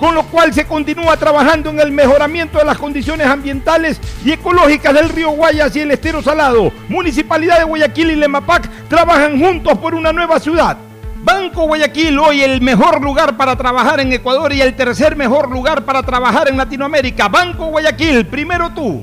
con lo cual se continúa trabajando en el mejoramiento de las condiciones ambientales y ecológicas del río Guayas y el estero salado. Municipalidad de Guayaquil y Lemapac trabajan juntos por una nueva ciudad. Banco Guayaquil, hoy el mejor lugar para trabajar en Ecuador y el tercer mejor lugar para trabajar en Latinoamérica. Banco Guayaquil, primero tú.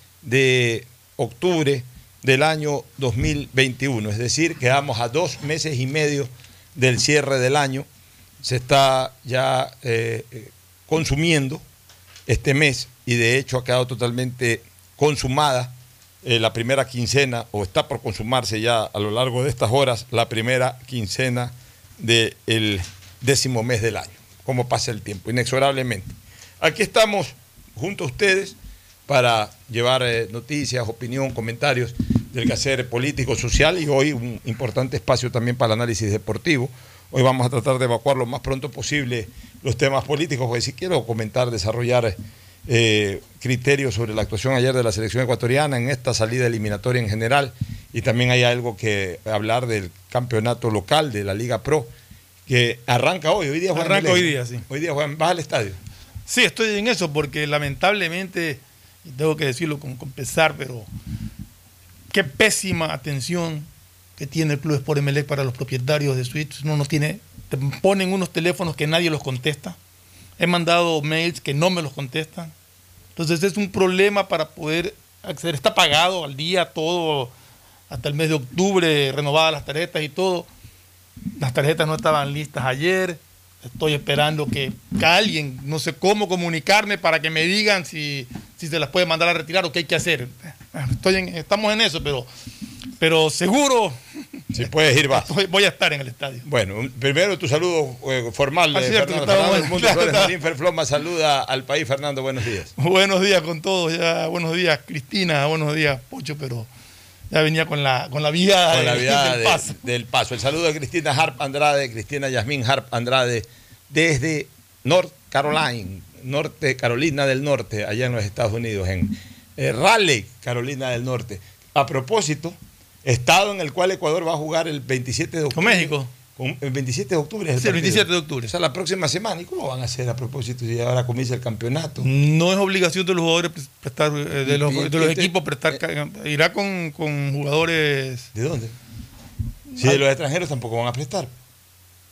de octubre del año 2021. Es decir, quedamos a dos meses y medio del cierre del año. Se está ya eh, eh, consumiendo este mes y de hecho ha quedado totalmente consumada eh, la primera quincena o está por consumarse ya a lo largo de estas horas la primera quincena del décimo mes del año. Cómo pasa el tiempo, inexorablemente. Aquí estamos junto a ustedes para llevar eh, noticias, opinión, comentarios del quehacer político, social y hoy un importante espacio también para el análisis deportivo. Hoy vamos a tratar de evacuar lo más pronto posible los temas políticos, porque si quiero comentar, desarrollar eh, criterios sobre la actuación ayer de la selección ecuatoriana en esta salida eliminatoria en general y también hay algo que hablar del campeonato local de la Liga Pro que arranca hoy. Hoy día Juan Arranca hoy día, sí. Hoy día Juan, vas al estadio. Sí, estoy en eso porque lamentablemente, tengo que decirlo con, con pesar, pero qué pésima atención que tiene el Club Sport Emelec para los propietarios de suites. No, no tiene, te ponen unos teléfonos que nadie los contesta. He mandado mails que no me los contestan. Entonces es un problema para poder acceder. Está pagado al día todo, hasta el mes de octubre, renovadas las tarjetas y todo. Las tarjetas no estaban listas ayer. Estoy esperando que, que alguien, no sé cómo comunicarme para que me digan si, si se las puede mandar a retirar o qué hay que hacer. Estoy en- estamos en eso, pero, pero seguro Si puedes ir, vas. voy, a estar en el estadio. Bueno, primero tu saludo eh, formal de cierto, Fernando, bueno, claro, Ferfloma saluda al país. Fernando, buenos días. Buenos días con todos, ya, buenos días Cristina, buenos días Pocho, pero ya venía con la, con la Con del de- paso. del paso. El saludo de Cristina Harp Andrade, Cristina Yasmín Harp Andrade, desde North Carolina, Norte, Carolina del Norte, allá en los Estados Unidos, en eh, Raleigh, Carolina del Norte. A propósito, estado en el cual Ecuador va a jugar el 27 de octubre. Con México. Con- el 27 de octubre es el Sí, el partido. 27 de octubre. O sea, la próxima semana. ¿Y cómo van a hacer a propósito si ahora comienza el campeonato? No es obligación de los jugadores pre- prestar, eh, de los, Y- de los este- equipos prestar. ca- Irá con, con jugadores. ¿De dónde? Si de los extranjeros tampoco van a prestar.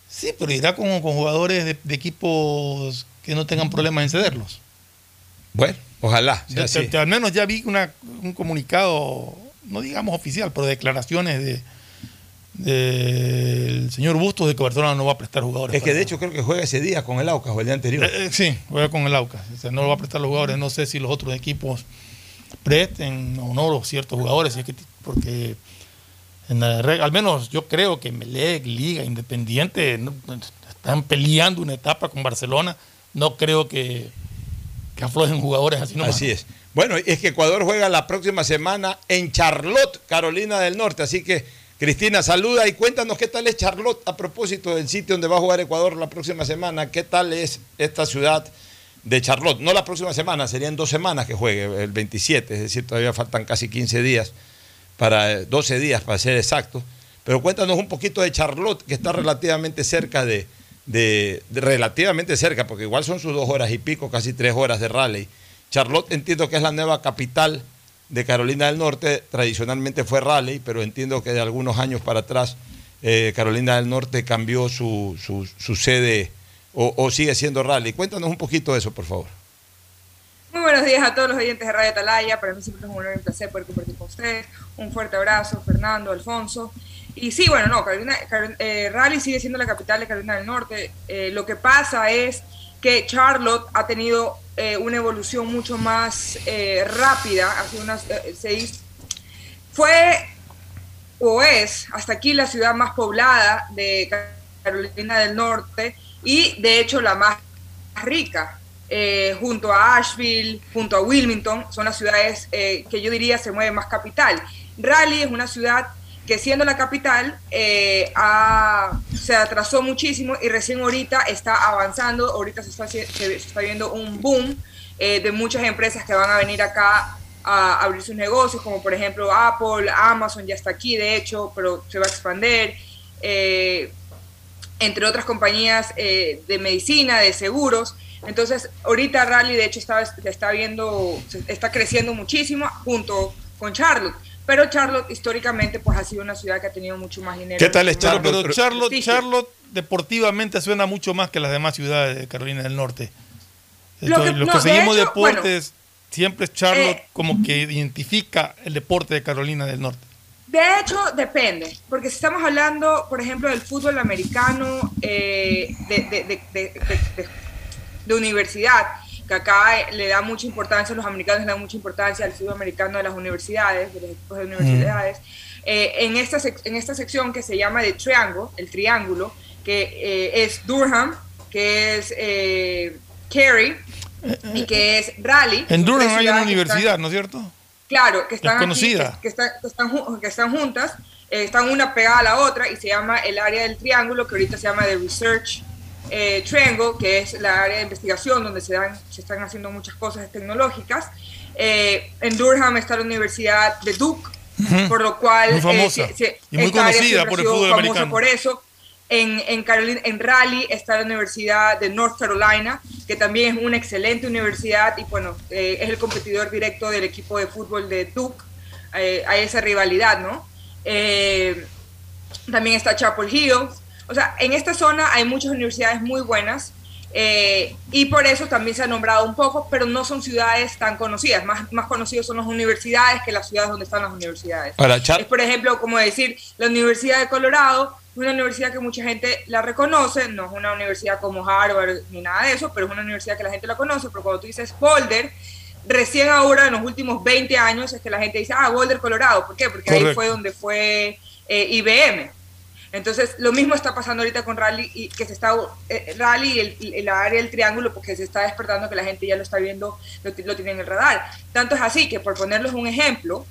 Sí, pero irá con, con jugadores de, de equipos que no tengan problemas en cederlos. Bueno, ojalá. sea así. al menos ya vi una, un comunicado, no digamos oficial, pero declaraciones de del señor Bustos de que Barcelona no va a prestar jugadores. Es que de hecho creo que juega ese día con el Aucas o el día anterior. Eh, eh, sí, juega con el Aucas. O sea, no lo va a prestar los jugadores. No sé si los otros equipos presten o no los ciertos jugadores. si es que, porque en la reg- al menos yo creo que Melec, Liga, Independiente no- están peleando una etapa con Barcelona. No creo que, que aflojen jugadores así nomás. Así es. Bueno, es que Ecuador juega la próxima semana en Charlotte, Carolina del Norte. Así que, Cristina, saluda y cuéntanos qué tal es Charlotte a propósito del sitio donde va a jugar Ecuador la próxima semana. ¿Qué tal es esta ciudad de Charlotte? No la próxima semana, serían dos semanas que juegue, el 27, es decir, todavía faltan casi 15 días, para eh, 12 días para ser exacto. Pero cuéntanos un poquito de Charlotte, que está relativamente cerca de- de- relativamente cerca, porque igual son sus dos horas y pico, casi tres horas de rally. Charlotte entiendo que es la nueva capital de Carolina del Norte, tradicionalmente fue Raleigh, pero entiendo que de algunos años para atrás eh, Carolina del Norte cambió su, su- su sede o, sigue siendo Raleigh. Cuéntanos un poquito de eso, por favor. Muy buenos días a todos los oyentes de Radio Atalaya. Para mí siempre es un honor y un placer poder compartir con ustedes. Un fuerte abrazo, Fernando, Alfonso. Y sí, bueno, no, Carolina, Carol- eh, Raleigh sigue siendo la capital de Carolina del Norte. Eh, lo que pasa es que Charlotte ha tenido eh, una evolución mucho más eh, rápida. Hace unas, eh, seis, fue o es hasta aquí la ciudad más poblada de Carolina del Norte y de hecho la más rica. Junto a Asheville, junto a Wilmington, son las ciudades que yo diría se mueve más capital. Raleigh es una ciudad que siendo la capital eh, ha- se atrasó muchísimo y recién ahorita está avanzando, ahorita se está, viendo un boom eh, de muchas empresas que van a venir acá a abrir sus negocios, como por ejemplo Apple, Amazon ya está aquí de hecho, pero se va a expandir. Eh, entre otras compañías de medicina, de seguros. Entonces, ahorita Raleigh, de hecho, está, está viendo, está creciendo muchísimo junto con Charlotte. Pero Charlotte, históricamente, pues ha sido una ciudad que ha tenido mucho más dinero. ¿Qué tal es Pero, Charlotte? pero Charlotte. Charlotte deportivamente suena mucho más que las demás ciudades de Carolina del Norte. Lo que- los no, que de seguimos hecho, deportes, siempre es Charlotte Eh, como que identifica el deporte de Carolina del Norte. De hecho, depende, porque si estamos hablando, por ejemplo, del fútbol americano eh, de, de- de- de- de- de- de universidad, que acá eh, le da mucha importancia, los americanos le dan mucha importancia al fútbol americano de las universidades, de los equipos de universidades. Eh, en, esta en esta sección que se llama de Triangle, el triángulo, que eh, es Durham, que es eh, Cary y que es Raleigh. En Durham hay una están- universidad, ¿no es cierto? Claro, que están, aquí, que, que están, que están ju- que están juntas, eh, están una pegada a la otra y se llama el área del triángulo, que ahorita se llama The Research eh, Triangle, que es la área de investigación donde se, dan, se están haciendo muchas cosas tecnológicas. Eh, en Durham está la Universidad de Duke, por lo cual Muy famosa eh, sí, y muy conocida por el fútbol famosa americano. Por eso, en, en, Carolina, en Raleigh está la Universidad de North Carolina, que también es una excelente universidad y bueno, eh, es el competidor directo del equipo de fútbol de Duke. Eh, hay esa rivalidad, ¿no? Eh, también está Chapel Hill. O sea, en esta zona hay muchas universidades muy buenas eh, y por eso también se ha nombrado un poco, pero no son ciudades tan conocidas. Más, más conocidos son las universidades que las ciudades donde están las universidades. Para Es, por ejemplo, como decir, la Universidad de Colorado es una universidad que mucha gente la reconoce, no es una universidad como Harvard ni nada de eso, pero es una universidad que la gente la conoce, pero cuando tú dices Boulder, recién ahora, en los últimos 20 años, es que la gente dice, ah, Boulder, Colorado. ¿Por qué? Porque ahí fue donde fue eh, IBM. Entonces, lo mismo está pasando ahorita con Rally, y que se está, eh, Rally y, el, la área del triángulo, porque se está despertando que la gente ya lo está viendo, lo, ti- lo tiene en el radar. Tanto es así que, por ponerles un ejemplo,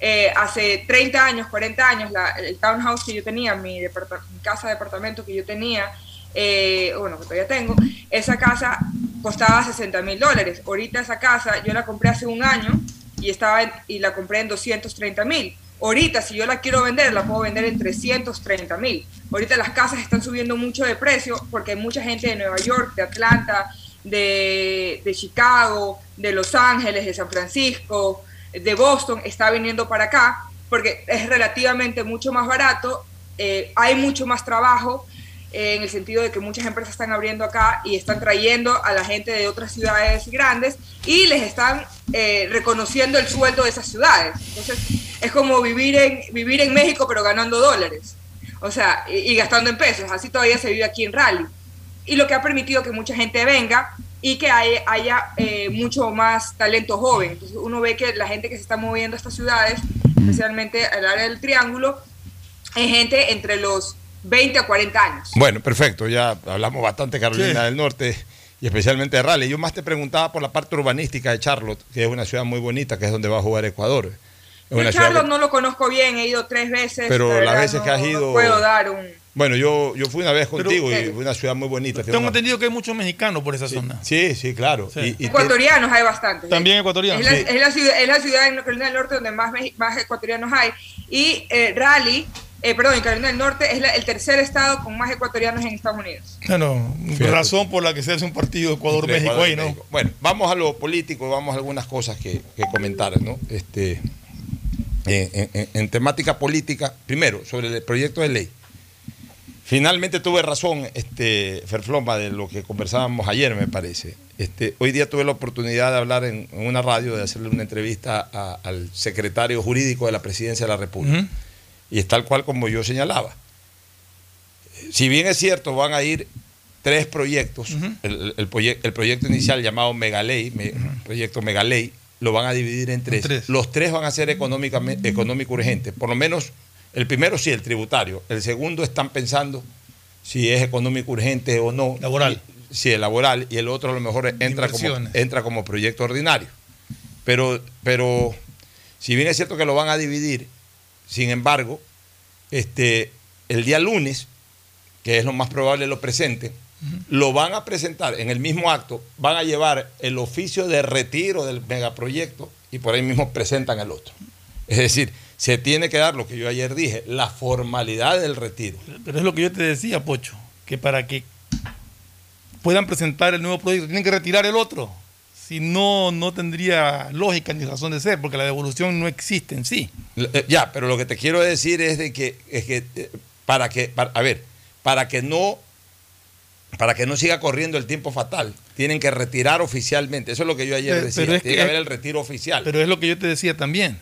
eh, hace 30 años, 40 años, la- el townhouse que yo tenía, mi, mi casa de departamento que yo tenía, eh, bueno, que todavía tengo, esa casa costaba 60 mil dólares. Ahorita esa casa yo la compré hace un año y, estaba en- y la compré en 230 mil. Ahorita, si yo la quiero vender, la puedo vender en 330 mil. Ahorita las casas están subiendo mucho de precio porque hay mucha gente de Nueva York, de Atlanta, de, de Chicago, de Los Ángeles, de San Francisco, de Boston, está viniendo para acá porque es relativamente mucho más barato, eh, hay mucho más trabajo en el sentido de que muchas empresas están abriendo acá y están trayendo a la gente de otras ciudades grandes y les están eh, reconociendo el sueldo de esas ciudades. Entonces, es como vivir en, vivir en México pero ganando dólares, o sea, y, y gastando en pesos. Así todavía se vive aquí en Raleigh. Y lo que ha permitido que mucha gente venga y que hay- haya eh, mucho más talento joven. Entonces, uno ve que la gente que se está moviendo a estas ciudades, especialmente al área del Triángulo, es gente entre los 20 a 40 años. Bueno, perfecto. Ya hablamos bastante de Carolina Sí. del Norte y especialmente de Raleigh. Yo más te preguntaba por la parte urbanística de Charlotte, que es una ciudad muy bonita, que es donde va a jugar Ecuador. Yo Charlotte que- no lo conozco bien, he ido tres veces. Pero la las veces que has no ido- puedo dar un... Bueno, yo, yo fui una vez Pero- contigo y Sí. fue una ciudad muy bonita. Tengo una- entendido que hay muchos mexicanos por esa zona. Sí, sí, claro. Sí. Y- y tiene- Ecuatorianos hay bastantes. También ecuatorianos. Es la, Sí. es la ciudad, es la ciudad en Carolina del Norte donde más, más ecuatorianos hay. Y eh, Raleigh, eh, perdón, en Carolina del Norte es la- el tercer estado con más ecuatorianos en Estados Unidos. Bueno, Fíjate. razón por la que se hace un partido Ecuador-México ahí, ¿no? México. Bueno, vamos a lo político, vamos a algunas cosas que, que comentar, ¿no? Este, en, en- en temática política, primero, sobre el proyecto de ley. Finalmente tuve razón, este, Ferfloma, de lo que conversábamos ayer, me parece. Este, hoy día tuve la oportunidad de hablar en, en una radio, de hacerle una entrevista a- al secretario jurídico de la Presidencia de la República. Y es tal cual como yo señalaba. Si bien es cierto, van a ir tres proyectos, el, el proye- el proyecto inicial llamado Megaley, me- proyecto Megaley, lo van a dividir en tres. tres. Los tres van a ser económicamente, económico urgentes. Por lo menos, el primero sí, el tributario. El segundo están pensando si es económico urgente o no. Laboral. Y- sí, el laboral. Y el otro a lo mejor entra como, entra como proyecto ordinario. Pero, pero, si bien es cierto que lo van a dividir, sin embargo, este, el día lunes, que es lo más probable lo presente, lo van a presentar en el mismo acto, van a llevar el oficio de retiro del megaproyecto y por ahí mismo presentan el otro. Es decir, se tiene que dar lo que yo ayer dije, la formalidad del retiro. Pero es lo que yo te decía, Pocho, que para que puedan presentar el nuevo proyecto tienen que retirar el otro. Si no, no tendría lógica ni razón de ser, porque la devolución no existe en sí. Eh, Ya, pero lo que te quiero decir es de que, es que eh, para que, para- a ver, para que no, para que no siga corriendo el tiempo fatal, tienen que retirar oficialmente. Eso es lo que yo ayer Pero- decía. pero es Tiene que- que haber el retiro oficial. Pero es lo que yo te decía también,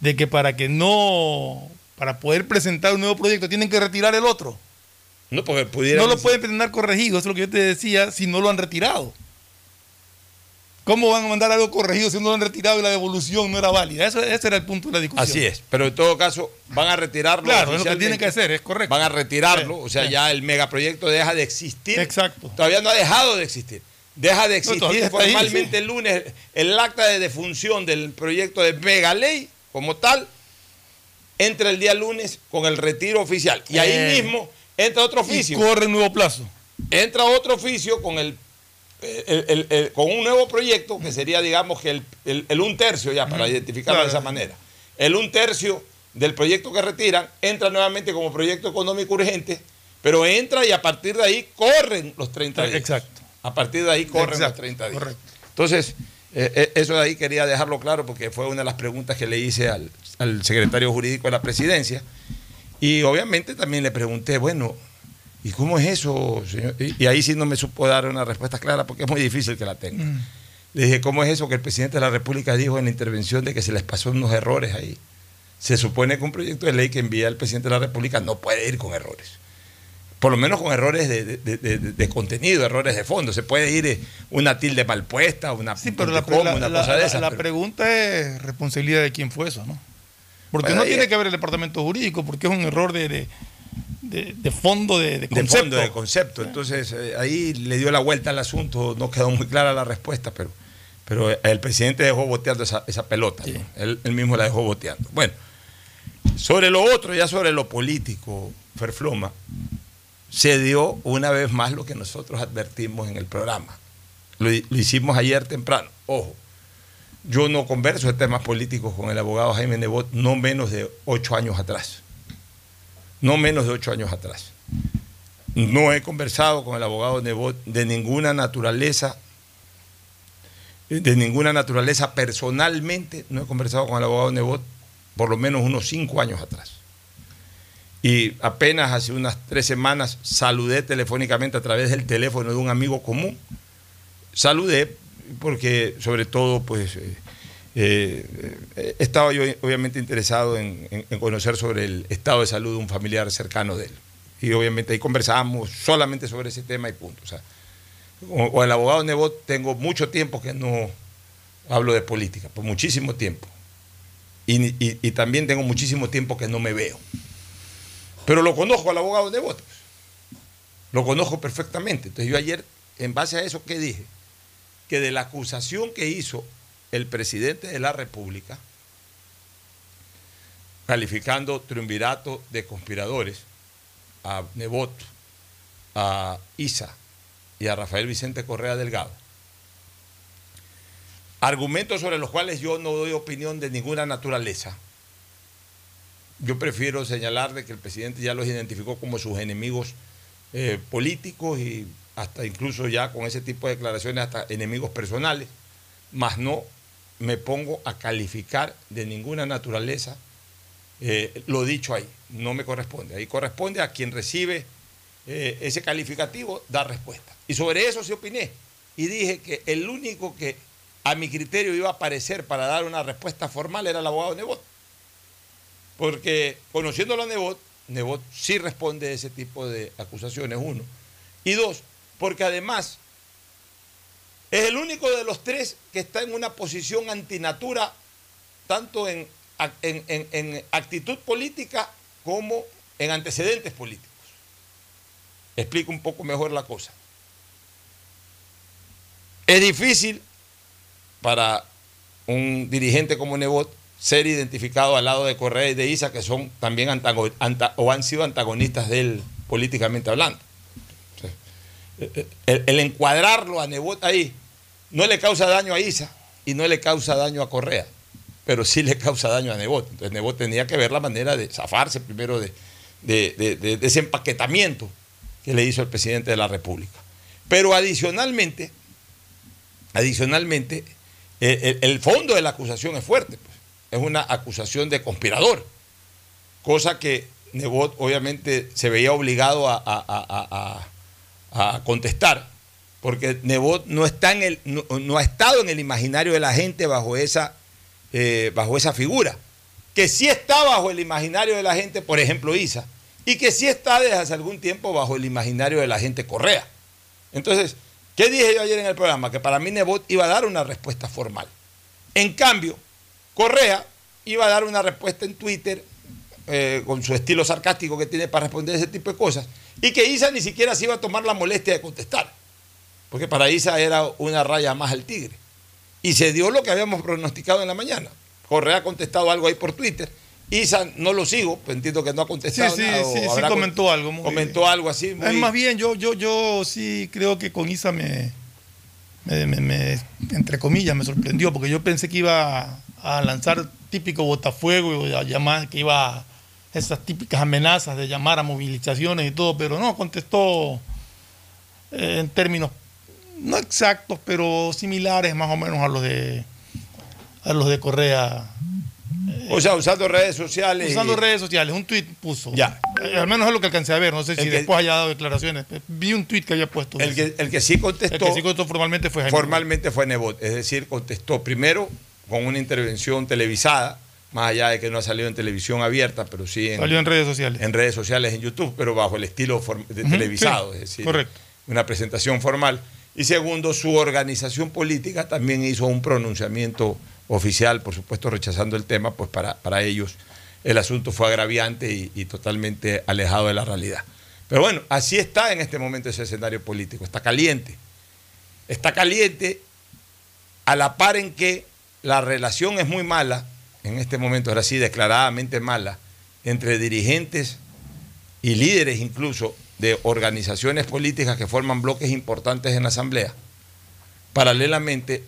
de que para que no, para poder presentar un nuevo proyecto tienen que retirar el otro. no, porque pudiera. No lo pueden presentar corregido, eso es lo que yo te decía, si no lo han retirado. ¿Cómo van a mandar algo corregido si no lo han retirado y la devolución no era válida? Eso, ese era el punto de la discusión. Así es, pero en todo caso van a retirarlo. Claro, es lo que tienen que hacer, es correcto. Van a retirarlo, o sea, sí. ya el megaproyecto deja de existir. Exacto. Todavía no ha dejado de existir. Deja de No, existir ahí, formalmente sí. el lunes el acta de defunción del proyecto de Megaley como tal. Entra el día lunes con el retiro oficial. Y ahí Eh. mismo entra otro Y oficio. corre el nuevo plazo. entra otro oficio con el, el- el- el- con un nuevo proyecto que sería, digamos, que el, un tercio, ya para identificarlo de esa manera. El un tercio del proyecto que retiran entra nuevamente como proyecto económico urgente, pero entra y a partir de ahí corren los 30 días. Exacto. A partir de ahí corren los Exacto, 30 días. correcto. Entonces, eh, eh, eso de ahí quería dejarlo claro porque fue una de las preguntas que le hice al, al secretario jurídico de la presidencia. Y obviamente también le pregunté, bueno, ¿y cómo es eso, señor? Y, y ahí sí no me supo dar una respuesta clara porque es muy difícil que la tenga. Mm. Le dije, ¿cómo es eso que el presidente de la República dijo en la intervención de que se les pasó unos errores ahí? Se supone que un proyecto de ley que envía el presidente de la República no puede ir con errores. Por lo menos con errores de, de- de- contenido, errores de fondo. Se puede ir eh, una tilde mal puesta, una Sí, pero la, coma, la- una la- cosa de esas. la pero- pregunta es responsabilidad de quién fue eso, ¿no? Porque Bueno, no tiene que ver el departamento jurídico, porque es un error de, de, fondo, de, de de concepto. fondo, de concepto. Entonces, eh, ahí le dio la vuelta al asunto, no quedó muy clara la respuesta, pero, pero el presidente dejó boteando esa, esa pelota. ¿no? Él, él mismo la dejó boteando. Bueno, sobre lo otro, ya sobre lo político, Ferfloma, se dio una vez más lo que nosotros advertimos en el programa. Lo, lo hicimos ayer temprano. Ojo, Yo no converso de temas políticos con el abogado Jaime Nebot no menos de ocho años atrás. No menos de ocho años atrás. No he conversado con el abogado Nebot de ninguna naturaleza, de ninguna naturaleza personalmente. No he conversado con el abogado Nebot por lo menos unos cinco años atrás. Y apenas hace unas tres semanas saludé telefónicamente a través del teléfono de un amigo común. Saludé porque sobre todo pues eh, eh, estaba yo obviamente interesado en, en, conocer sobre el estado de salud de un familiar cercano de él. Y obviamente ahí conversábamos solamente sobre ese tema y punto. O sea, con, el abogado Nebot tengo mucho tiempo que no hablo de política, por muchísimo tiempo. Y, y, y también tengo muchísimo tiempo que no me veo. Pero lo conozco al abogado Nebot. Lo conozco perfectamente. Entonces yo ayer, en base a eso, ¿qué dije? Que de la acusación que hizo el presidente de la República, calificando triunvirato de conspiradores a Nebot, a Isa y a Rafael Vicente Correa Delgado, argumentos sobre los cuales yo no doy opinión de ninguna naturaleza, yo prefiero señalar de que el presidente ya los identificó como sus enemigos eh, políticos y hasta incluso ya con ese tipo de declaraciones hasta enemigos personales, más no me pongo a calificar de ninguna naturaleza eh, lo dicho ahí, no me corresponde, ahí corresponde a quien recibe eh, ese calificativo dar respuesta. Y sobre eso se opiné y dije que el único que a mi criterio iba a aparecer para dar una respuesta formal era el abogado Nebot porque conociéndolo a Nebot, Nebot sí responde a ese tipo de acusaciones, uno. Y dos, porque además es el único de los tres que está en una posición antinatura, tanto en, actitud política como en antecedentes políticos. Explico un poco mejor la cosa. Es difícil para un dirigente como Nebot ser identificado al lado de Correa y de Isa, que son también o han sido antagonistas de él políticamente hablando. el, encuadrarlo a Nebot ahí no le causa daño a Isa y no le causa daño a Correa, pero sí le causa daño a Nebot. Entonces Nebot tenía que ver la manera de zafarse primero de, de ese empaquetamiento que le hizo el presidente de la República. Pero adicionalmente, adicionalmente, eh, el, el fondo de la acusación es fuerte. Pues es una acusación de conspirador, cosa que Nebot obviamente se veía obligado a, contestar, porque Nebot no, ha estado en el imaginario de la gente bajo esa, eh, bajo esa figura, que sí está bajo el imaginario de la gente, por ejemplo, Isa, y que sí está desde hace algún tiempo bajo el imaginario de la gente Correa. Entonces, ¿qué dije yo ayer en el programa? Que para mí Nebot iba a dar una respuesta formal. En cambio, Correa iba a dar una respuesta en Twitter eh, con su estilo sarcástico que tiene para responder ese tipo de cosas y que Isa ni siquiera se iba a tomar la molestia de contestar, porque para Isa era una raya más al tigre. Y se dio lo que habíamos pronosticado en la mañana. Correa ha contestado algo ahí por Twitter. Isa no lo sigo, pues entiendo que no ha contestado sí, sí, nada. Sí, sí, comentó algo. comentó algo así. Es más bien, yo, yo, yo sí creo que con Isa me, me, entre comillas, me sorprendió, porque yo pensé que iba a lanzar típico botafuego, a llamar, que iba a esas típicas amenazas de llamar a movilizaciones y todo, pero no, contestó eh, en términos no exactos, pero similares más o menos a los de a los de Correa. o sea, usando redes sociales. Usando redes sociales, un tuit puso. Ya. Eh, al menos es lo que alcancé a ver, no sé si después haya dado declaraciones. Vi un tuit que había puesto. El que, el que sí contestó. El que sí contestó formalmente fue Jaime Formalmente fue Nebot, es decir, contestó primero con una intervención televisada, más allá de que no ha salido en televisión abierta, pero sí en, Salió en redes sociales. En redes sociales, en YouTube, pero bajo el estilo de televisado, es decir, correcto. una presentación formal. Y segundo, su organización política también hizo un pronunciamiento oficial, por supuesto rechazando el tema, pues para, para ellos el asunto fue agraviante y, totalmente alejado de la realidad. Pero bueno, así está en este momento ese escenario político, está caliente. Está caliente a la par en que la relación es muy mala, en este momento ahora sí declaradamente mala, entre dirigentes y líderes incluso de organizaciones políticas que forman bloques importantes en la Asamblea. Paralelamente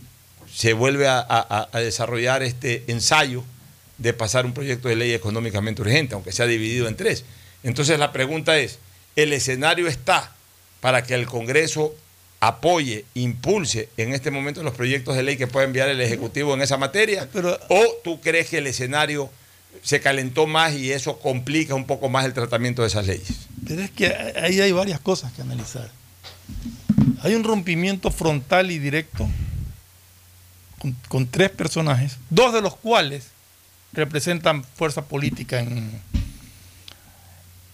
se vuelve a, a- a desarrollar este ensayo de pasar un proyecto de ley económicamente urgente, aunque sea dividido en tres. Entonces la pregunta es, ¿el escenario está para que el Congreso apoye, impulse en este momento los proyectos de ley que pueda enviar el Ejecutivo en esa materia? Pero- ¿O tú crees que el escenario se calentó más y eso complica un poco más el tratamiento de esas leyes? Pero es que ahí hay varias cosas que analizar. Hay un rompimiento frontal y directo con, tres personajes, dos de los cuales representan fuerza política en,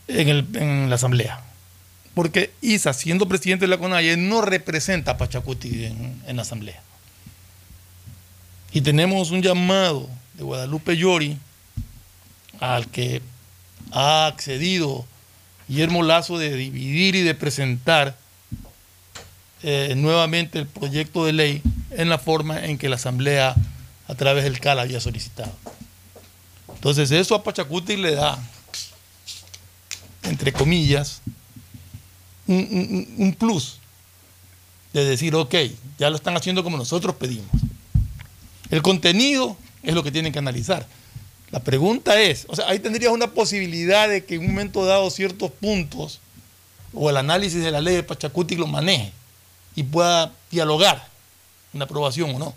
en la Asamblea. Porque Isa, siendo presidente de la CONAIE, no representa a Pachacuti en, en la Asamblea. Y tenemos un llamado de Guadalupe Llori al que ha accedido Guillermo Lazo de dividir y de presentar eh, nuevamente el proyecto de ley en la forma en que la Asamblea a través del CAL había solicitado. Entonces eso a Pachacuti le da, entre comillas, un, plus de decir, ok, ya lo están haciendo como nosotros pedimos. El contenido es lo que tienen que analizar. La pregunta es, o sea, ahí tendrías una posibilidad de que en un momento dado ciertos puntos o el análisis de la ley de Pachacuti lo maneje y pueda dialogar en la aprobación o no.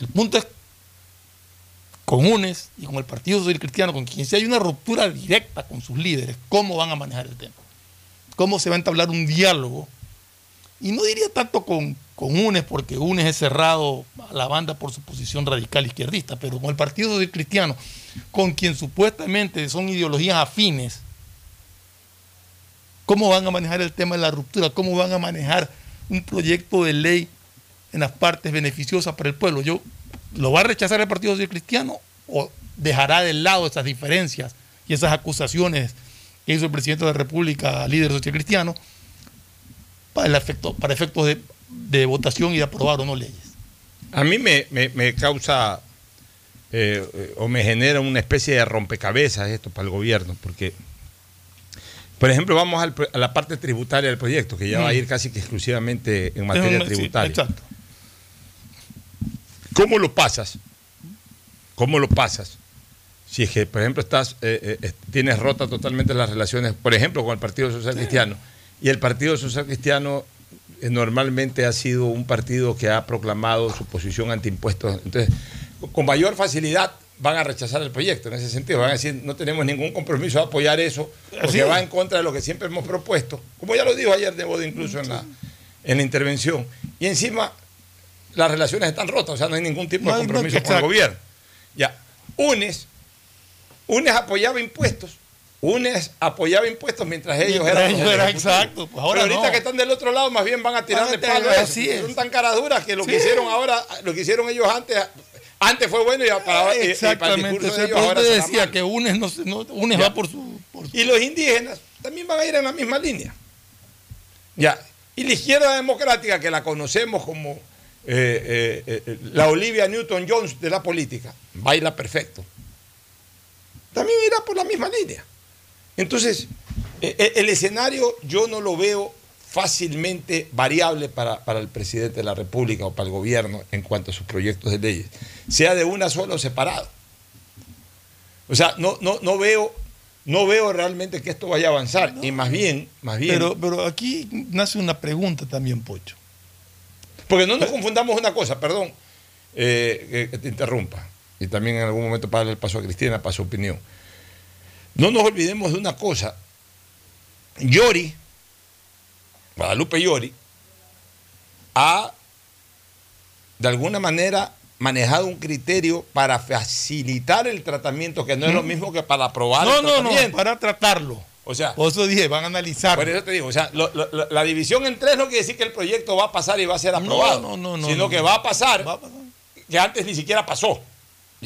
El punto es con UNES y con el Partido Social Cristiano, con quien si hay una ruptura directa con sus líderes, cómo van a manejar el tema. Cómo se va a entablar un diálogo. Y no diría tanto con, con UNES, porque UNES es cerrado a la banda por su posición radical izquierdista, pero con el Partido Social Cristiano, con quien supuestamente son ideologías afines, ¿cómo van a manejar el tema de la ruptura? ¿Cómo van a manejar un proyecto de ley en las partes beneficiosas para el pueblo? Yo, ¿Lo va a rechazar el Partido Social Cristiano o dejará de lado esas diferencias y esas acusaciones que hizo el presidente de la República, líder social cristiano, para efectos de, de votación y de aprobar o no leyes? A mí me, me- me causa eh, eh, o me genera una especie de rompecabezas esto para el gobierno, porque, por ejemplo, vamos al a la parte tributaria del proyecto, que ya va a Mm. ir casi que exclusivamente en materia Es un- sí, tributaria. exacto. ¿Cómo lo pasas? ¿Cómo lo pasas? Si es que, por ejemplo, estás, eh, tienes rota totalmente las relaciones, por ejemplo, con el Partido Social Cristiano, y el Partido Social Cristiano normalmente ha sido un partido que ha proclamado su posición anti impuestos. Entonces, con mayor facilidad van a rechazar el proyecto en ese sentido. Van a decir, no tenemos ningún compromiso de apoyar eso, porque va en contra de lo que siempre hemos propuesto. Como ya lo dijo ayer de Bodo incluso en la, en la intervención. Y encima, las relaciones están rotas, o sea, no hay ningún tipo de no, compromiso con el gobierno. Ya, UNES, UNES apoyaba impuestos. UNES apoyaba impuestos mientras ellos Mientras eran. ellos eran, exacto, pues ahora Pero ahorita no. que están del otro lado, más bien van a tirarle Van a palo tirar- así es. Son tan caras duras que lo que hicieron ahora, lo que hicieron ellos antes, antes fue bueno y para, y- y para el Exactamente. discurso de ellos ahora será decía que UNES, no, se- no- UNES va por su, por su- Y los indígenas también van a ir en la misma línea. Ya. Y la izquierda democrática, que la conocemos como eh, eh, eh, la Olivia Newton-Jones de la política, baila perfecto. También irá por la misma línea. Entonces, eh, eh, el escenario yo no lo veo fácilmente variable para, para el presidente de la República o para el gobierno en cuanto a sus proyectos de leyes, sea de una sola o separado. O sea, no, no, no veo, no veo realmente que esto vaya a avanzar. Y más bien, más bien. Pero, pero aquí nace una pregunta también, Pocho. porque no nos confundamos una cosa, perdón, eh, que, que te interrumpa. Y también en algún momento para darle el paso a Cristina para su opinión. No nos olvidemos de una cosa. Yori, Guadalupe Yori, ha de alguna manera manejado un criterio para facilitar el tratamiento, que no es lo mismo que para aprobar No, el no, no, para tratarlo. O sea, Por eso dije, van a analizar. por eso te digo, o sea, lo- lo- lo- la división en tres no quiere decir que el proyecto va a pasar y va a ser aprobado, no, no, no, sino no. que va a pasar, Va a pasar. que antes ni siquiera pasó.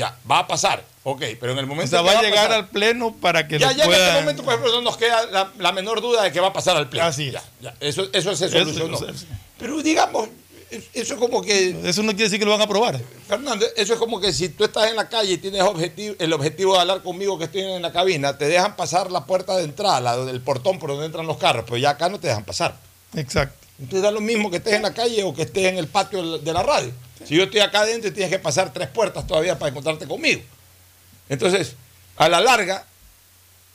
Ya, va a pasar, ok, pero en el O momento sea, que va a llegar pasar- al pleno para que ya, ya en este momento, por ejemplo, no nos queda la, la menor duda de que va a pasar al pleno. Así es. Ya, ya, eso, eso se solucionó. eso- eso. Pero digamos, es- eso es como que, Eso no quiere decir que lo van a aprobar. Fernando, eso es como que si tú estás en la calle y tienes objetivo, el objetivo de hablar conmigo que estoy en la cabina, te dejan pasar la puerta de entrada, la del portón por donde entran los carros, pero ya acá no te dejan pasar. Exacto. Entonces da lo mismo que estés en la calle o que estés en el patio de la radio. Si yo estoy acá adentro y tienes que pasar tres puertas todavía para encontrarte conmigo. Entonces, a la larga,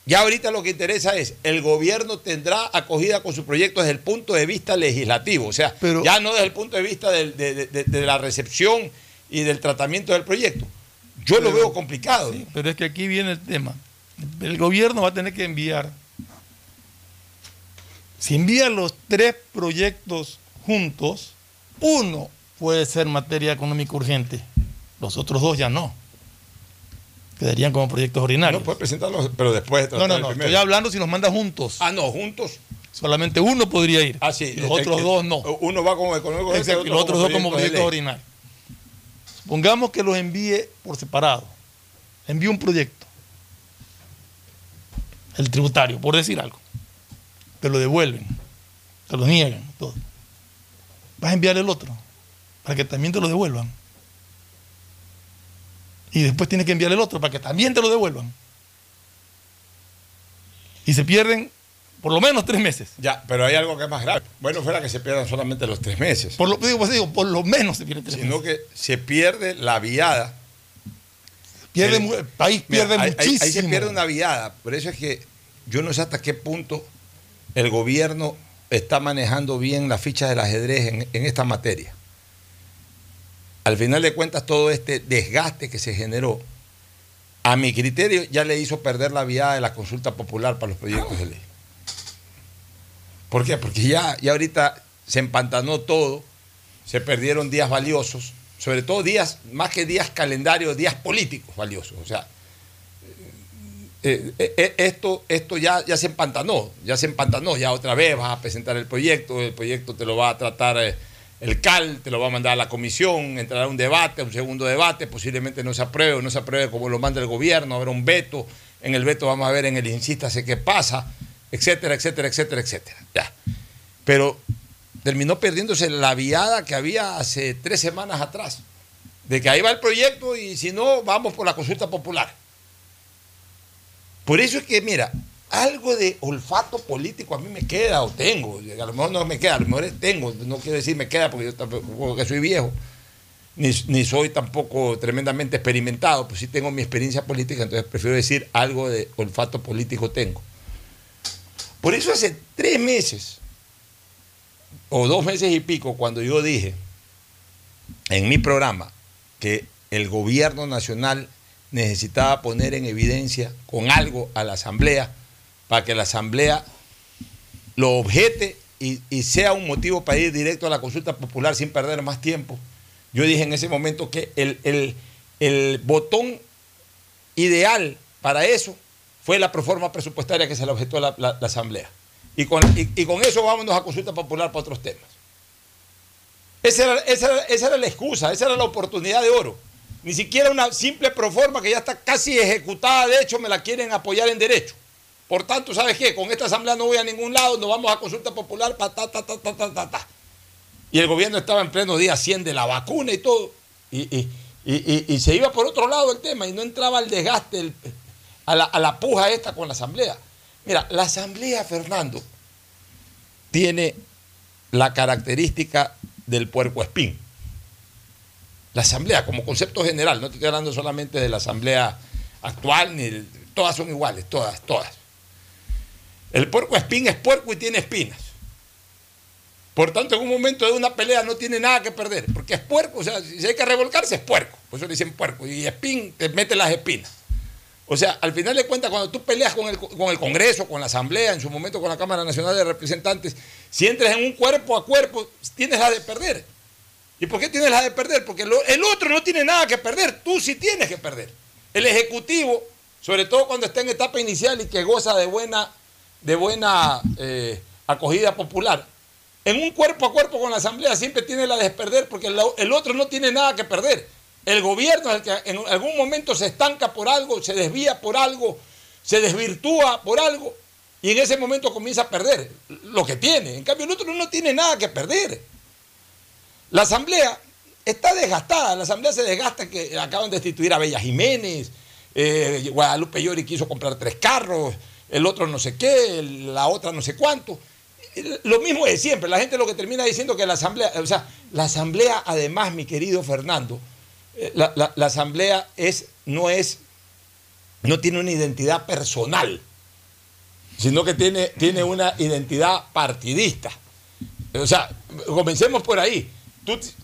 ya ahorita lo que interesa es, el gobierno tendrá acogida con su proyecto desde el punto de vista legislativo, o sea, Pero- ya no desde el punto de vista de, de- de- de la recepción y del tratamiento del proyecto. Yo lo veo complicado. Sí, pero es que aquí viene el tema. El gobierno va a tener que enviar. Si envía los tres proyectos juntos, uno puede ser materia económica urgente, los otros dos ya no. Quedarían como proyectos ordinarios. No puede presentarlos, pero después de No, no, no. Estoy hablando si los manda juntos. Ah, no, juntos. Solamente uno podría ir. Ah, sí. los otros dos no. Uno va como económico urgente, Exacto, y los otros dos como proyectos ordinarios. Supongamos que los envíe por separado. Envíe un proyecto. El tributario, por decir algo. Te lo devuelven. Te lo niegan. Todo. Vas a enviar el otro. Para que también te lo devuelvan. Y después tienes que enviar el otro para que también te lo devuelvan. Y se pierden por lo menos tres meses. Ya, pero hay algo que es más grave. Bueno, fuera que se pierdan solamente los tres meses, Por lo, digo, pues digo, por lo menos se pierden tres sino meses. que se pierde la viada. Pierde mu- el país Mira, pierde muchísimo. Ahí se pierde una viada. Por eso es que yo no sé hasta qué punto el gobierno está manejando bien la ficha del ajedrez en, en esta materia. Al final de cuentas, todo este desgaste que se generó, a mi criterio, ya le hizo perder la viada de la consulta popular para los proyectos de ley. ¿Por qué? Porque ya, ya ahorita se empantanó todo, se perdieron días valiosos, sobre todo días, más que días calendarios, días políticos valiosos. O sea, eh, eh, eh, esto, esto ya, ya se empantanó, ya se empantanó, ya otra vez vas a presentar el proyecto, el proyecto te lo va a tratar el CAL, te lo va a mandar a la comisión, entrará un debate, un segundo debate, posiblemente no se apruebe no se apruebe como lo manda el gobierno, habrá un veto, en el veto vamos a ver en el insístase qué pasa, etcétera, etcétera, etcétera, etcétera. Ya. Pero terminó perdiéndose la viada que había hace tres semanas atrás, de que ahí va el proyecto y si no, vamos por la consulta popular. Por eso es que, mira, algo de olfato político a mí me queda o tengo. A lo mejor no me queda, a lo mejor tengo. No quiero decir me queda porque yo tampoco soy viejo. Ni, ni soy tampoco tremendamente experimentado, pues sí tengo mi experiencia política, entonces prefiero decir algo de olfato político tengo. Por eso hace tres meses, o dos meses y pico, cuando yo dije en mi programa que el gobierno nacional necesitaba poner en evidencia con algo a la Asamblea para que la Asamblea lo objete y, sea un motivo para ir directo a la consulta popular sin perder más tiempo. Yo dije en ese momento que el, botón ideal para eso fue la proforma presupuestaria que se le objetó la, la- Asamblea. Y con, eso vámonos a consulta popular para otros temas. Esa era la excusa, esa era la oportunidad de oro. Ni siquiera una simple proforma que ya está casi ejecutada, de hecho me la quieren apoyar en derecho. Por tanto, ¿sabes qué? Con esta asamblea no voy a ningún lado, nos vamos a consulta popular, pa, ta, ta, ta, ta, ta, ta, ta. Y el gobierno estaba en pleno día 100 de la vacuna y todo. Y, y- y- y- se iba por otro lado el tema y no entraba el desgaste, el- a, la, a la puja esta con la asamblea. Mira, la asamblea, Fernando, tiene la característica del puerco espín. La asamblea como concepto general, no te estoy hablando solamente de la asamblea actual, ni de- todas son iguales, todas, todas. El puerco espín es puerco y tiene espinas. Por tanto, en un momento de una pelea no tiene nada que perder, porque es puerco, o sea, si hay que revolcarse es puerco, por eso le dicen puerco, y espín te mete las espinas. O sea, al final de cuentas, cuando tú peleas con el, con el Congreso, con la Asamblea, en su momento con la Cámara Nacional de Representantes, si entras en un cuerpo a cuerpo, tienes la de perder. ¿Y por qué tienes la de perder? Porque el otro no tiene nada que perder, tú sí tienes que perder. El Ejecutivo, sobre todo cuando está en etapa inicial y que goza de buena, de buena eh, acogida popular, en un cuerpo a cuerpo con la Asamblea siempre tiene la de perder porque el, otro no tiene nada que perder. El gobierno es el que en algún momento se estanca por algo, se desvía por algo, se desvirtúa por algo y en ese momento comienza a perder lo que tiene. En cambio, el otro no tiene nada que perder. La Asamblea está desgastada, la Asamblea se desgasta que acaban de destituir a Bella Jiménez, eh, Guadalupe Llori quiso comprar tres carros, el otro no sé qué, la otra no sé cuánto. lo mismo de siempre. La gente lo que termina diciendo que la asamblea, o sea, la asamblea, además, mi querido Fernando, eh, la, la- la asamblea es, no es, no tiene una identidad personal, sino que tiene, tiene una identidad partidista. O sea, comencemos por ahí.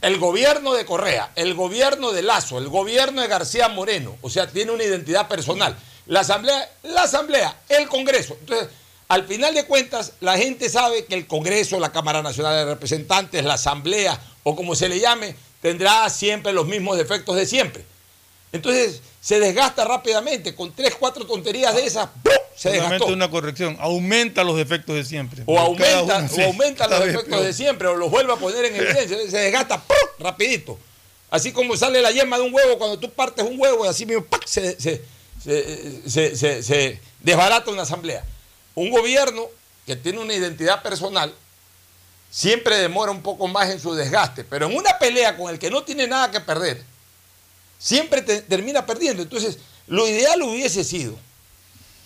El gobierno de Correa, el gobierno de Lazo, el gobierno de García Moreno, o sea, tiene una identidad personal. La asamblea, la asamblea, el Congreso. Entonces, al final de cuentas, la gente sabe que el Congreso, la Cámara Nacional de Representantes, la asamblea, o como se le llame, tendrá siempre los mismos defectos de siempre. Entonces, se desgasta rápidamente, con tres, cuatro tonterías de esas, ¡pum! se desgastó. Una corrección. Aumenta los defectos de siempre. O aumenta, uno, o aumenta los cada vez efectos peor. de siempre, o los vuelve a poner en evidencia, se desgasta ¡pum! rapidito. Así como sale la yema de un huevo cuando tú partes un huevo y así mismo ¡pac! se, se- se- se- desbarata una asamblea. Un gobierno que tiene una identidad personal siempre demora un poco más en su desgaste, pero en una pelea con el que no tiene nada que perder, siempre te- termina perdiendo. Entonces, lo ideal hubiese sido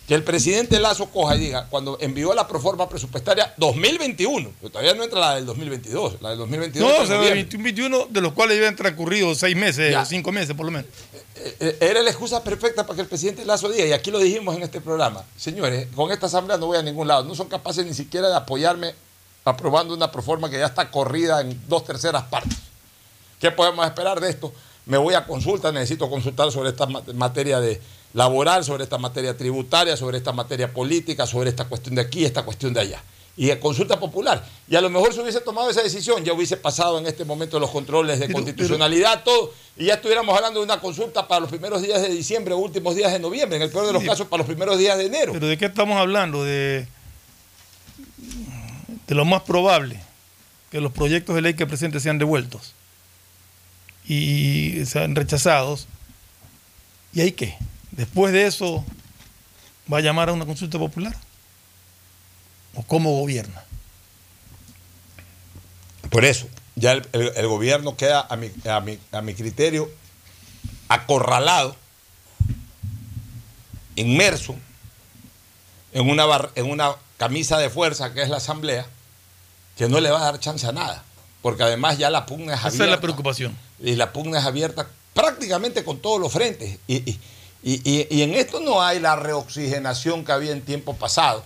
que el presidente Lazo coja y diga, cuando envió la proforma presupuestaria 2021, pero todavía no entra la del 2022, la del 2022. No, o sea, de noviembre. 21, 21, de los cuales habían transcurrido seis meses, Ya. cinco meses por lo menos. Eh, eh, Era la excusa perfecta para que el presidente Lazo diga, y aquí lo dijimos en este programa, señores, con esta asamblea no voy a ningún lado, no son capaces ni siquiera de apoyarme aprobando una proforma que ya está corrida en dos terceras partes. ¿Qué podemos esperar de esto? Me voy a consulta, necesito consultar sobre esta ma- materia de laboral, sobre esta materia tributaria, sobre esta materia política, sobre esta cuestión de aquí, esta cuestión de allá. Y de consulta popular. Y a lo mejor se hubiese tomado esa decisión, ya hubiese pasado en este momento los controles de Pero- constitucionalidad, todo, y ya estuviéramos hablando de una consulta para los primeros días de diciembre o últimos días de noviembre, en el peor de los Sí. casos para los primeros días de enero. Pero ¿de qué estamos hablando? De, de lo más probable, que los proyectos de ley que presente sean devueltos y sean rechazados. ¿Y ahí qué? Después de eso, ¿va a llamar a una consulta popular? ¿O cómo gobierna? Por eso, ya el, el- el gobierno queda, a mi, a, mi, a mi criterio, acorralado, inmerso en una, bar- en una camisa de fuerza que es la Asamblea, que no le va a dar chance a nada. Porque además ya la pugna es Esa abierta. es la preocupación. Y la pugna es abierta prácticamente con todos los frentes. Y, y- y- y- y en esto no hay la reoxigenación que había en tiempo pasado.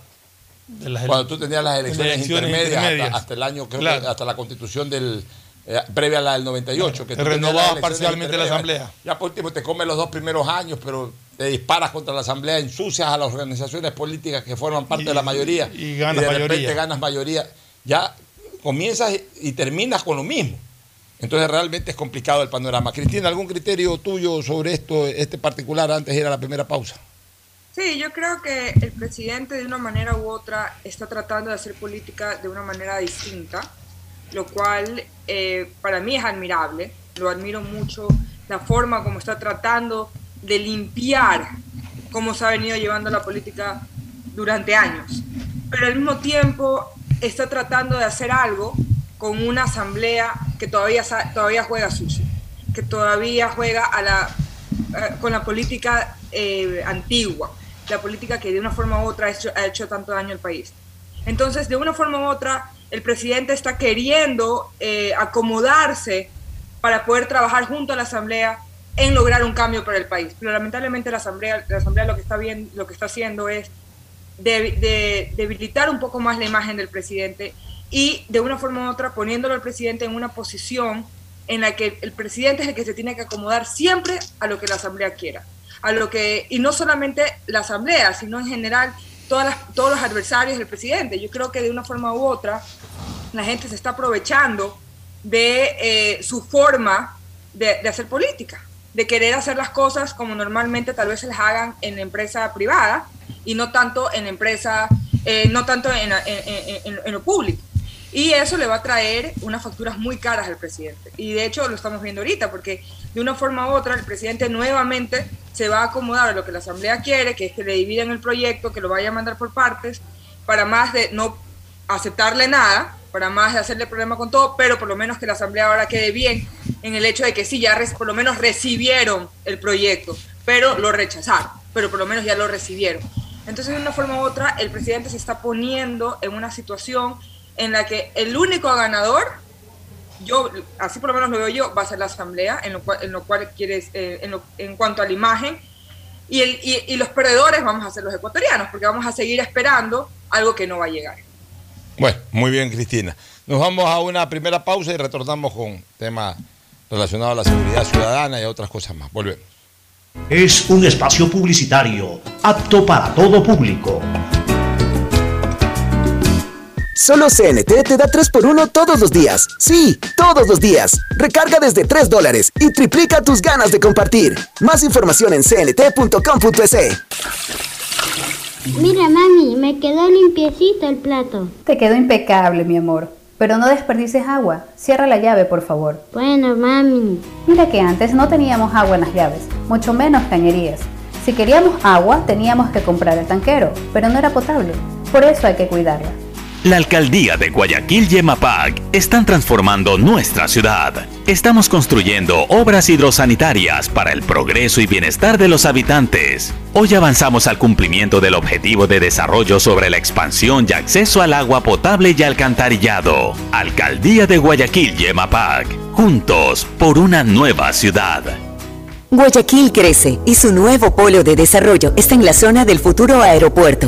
De las Cuando tú tenías las elecciones, elecciones intermedias, hasta- intermedias. Hasta, el año, creo Claro. que hasta la constitución del. eh, previa a la del 98. que Se tú tenías renovaba parcialmente la asamblea. Ya por último te comes los dos primeros años, pero te disparas contra la asamblea, ensucias a las organizaciones políticas que forman parte Y- de la mayoría. y ganas de repente mayoría. ganas mayoría. Ya comienzas y terminas con lo mismo. Entonces realmente es complicado el panorama. Cristina, ¿algún criterio tuyo sobre esto, este particular, antes de ir a la primera pausa? Sí, yo creo que el presidente de una manera u otra está tratando de hacer política de una manera distinta, lo cual eh, para mí es admirable. Lo admiro mucho, la forma como está tratando de limpiar cómo se ha venido llevando la política durante años. Pero al mismo tiempo está tratando de hacer algo con una asamblea que todavía, todavía juega sucio, que todavía juega a la, eh, con la política eh, antigua, la política que de una forma u otra ha hecho, ha hecho tanto daño al país. Entonces, de una forma u otra, el presidente está queriendo eh, acomodarse para poder trabajar junto a la Asamblea en lograr un cambio para el país. Pero lamentablemente la Asamblea, la Asamblea lo, que está bien, lo que está haciendo es de- de- debilitar un poco más la imagen del presidente y de una forma u otra poniéndolo al presidente en una posición en la que el presidente es el que se tiene que acomodar siempre a lo que la asamblea quiera, a lo que y no solamente la asamblea, sino en general todas las- todos los adversarios del presidente. Yo creo que de una forma u otra la gente se está aprovechando de eh, su forma de, de hacer política, de querer hacer las cosas como normalmente tal vez se las hagan en la empresa privada y no tanto en la empresa, eh, no tanto en, en- en- en lo público. Y eso le va a traer unas facturas muy caras al presidente. Y de hecho lo estamos viendo ahorita, porque de una forma u otra el presidente nuevamente se va a acomodar a lo que la Asamblea quiere, que es que le dividan el proyecto, que lo vaya a mandar por partes, para más de no aceptarle nada, para más de hacerle problema con todo, pero por lo menos que la Asamblea ahora quede bien en el hecho de que sí, ya por lo menos recibieron el proyecto, pero lo rechazaron, pero por lo menos ya lo recibieron. Entonces, de una forma u otra, el presidente se está poniendo en una situación en la que el único ganador, yo, así por lo menos lo veo yo, va a ser la asamblea, en lo cual, en lo cual quieres, eh, en, lo- en cuanto a la imagen, y, el, y, y los perdedores vamos a ser los ecuatorianos, porque vamos a seguir esperando algo que no va a llegar. Bueno, muy bien, Cristina. Nos vamos a una primera pausa y retornamos con temas relacionados a la seguridad ciudadana y a otras cosas más. Volvemos. Es un espacio publicitario apto para todo público. Solo CNT te da 3x1 todos los días. Sí, todos los días. Recarga desde 3 dólares y triplica tus ganas de compartir. Más información en cnt.com.es. Mira, mami, me quedó limpiecito el plato. Te quedó impecable, mi amor. Pero no desperdices agua. Cierra la llave, por favor. Bueno, mami. Mira que antes no teníamos agua en las llaves, mucho menos cañerías. Si queríamos agua, teníamos que comprar el tanquero, pero no era potable. Por eso hay que cuidarla. La alcaldía de Guayaquil y EMAPAC están transformando nuestra ciudad. Estamos construyendo obras hidrosanitarias para el progreso y bienestar de los habitantes. Hoy avanzamos al cumplimiento del objetivo de desarrollo sobre la expansión y acceso al agua potable y alcantarillado. Alcaldía de Guayaquil y EMAPAC. Juntos por una nueva ciudad. Guayaquil crece y su nuevo polo de desarrollo está en la zona del futuro aeropuerto.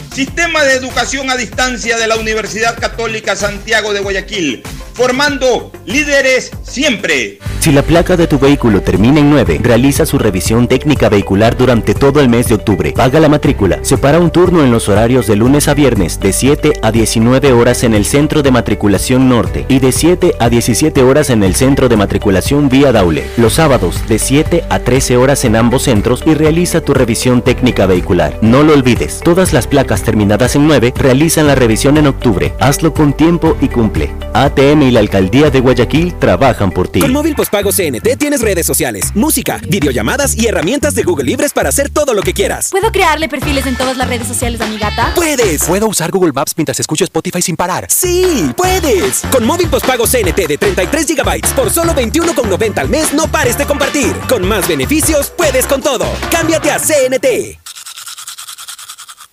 Sistema de educación a distancia de la Universidad Católica Santiago de Guayaquil, formando líderes siempre. Si la placa de tu vehículo termina en 9, realiza su revisión técnica vehicular durante todo el mes de octubre. Paga la matrícula. Separa un turno en los horarios de lunes a viernes de 7 a 19 horas en el centro de matriculación norte y de 7 a 17 horas en el centro de matriculación vía Daule. Los sábados de 7 a 13 horas en ambos centros y realiza tu revisión técnica vehicular. No lo olvides, todas las placas terminadas en 9 realizan la revisión en octubre. Hazlo con tiempo y cumple. ATM y la Alcaldía de Guayaquil trabajan por ti. Con móvil postpago CNT tienes redes sociales, música, videollamadas y herramientas de Google Libres para hacer todo lo que quieras. ¿Puedo crearle perfiles en todas las redes sociales a mi gata? ¡Puedes! ¿Puedo usar Google Maps mientras escucho Spotify sin parar? ¡Sí! ¡Puedes! Con móvil postpago CNT de 33 GB por solo 21,90 al mes, no pares de compartir. Con más beneficios, puedes con todo. Cámbiate a CNT.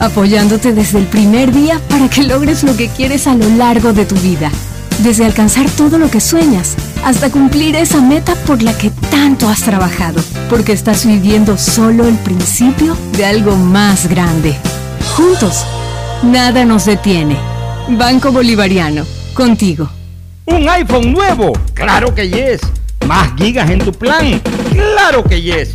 apoyándote desde el primer día para que logres lo que quieres a lo largo de tu vida. Desde alcanzar todo lo que sueñas hasta cumplir esa meta por la que tanto has trabajado, porque estás viviendo solo el principio de algo más grande. Juntos, nada nos detiene. Banco Bolivariano, contigo. ¿Un iPhone nuevo? Claro que yes. ¿Más gigas en tu plan? Claro que yes.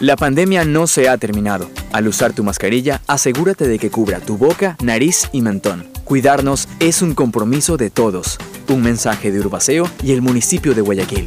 La pandemia no se ha terminado. Al usar tu mascarilla, asegúrate de que cubra tu boca, nariz y mentón. Cuidarnos es un compromiso de todos. Un mensaje de Urbaceo y el municipio de Guayaquil.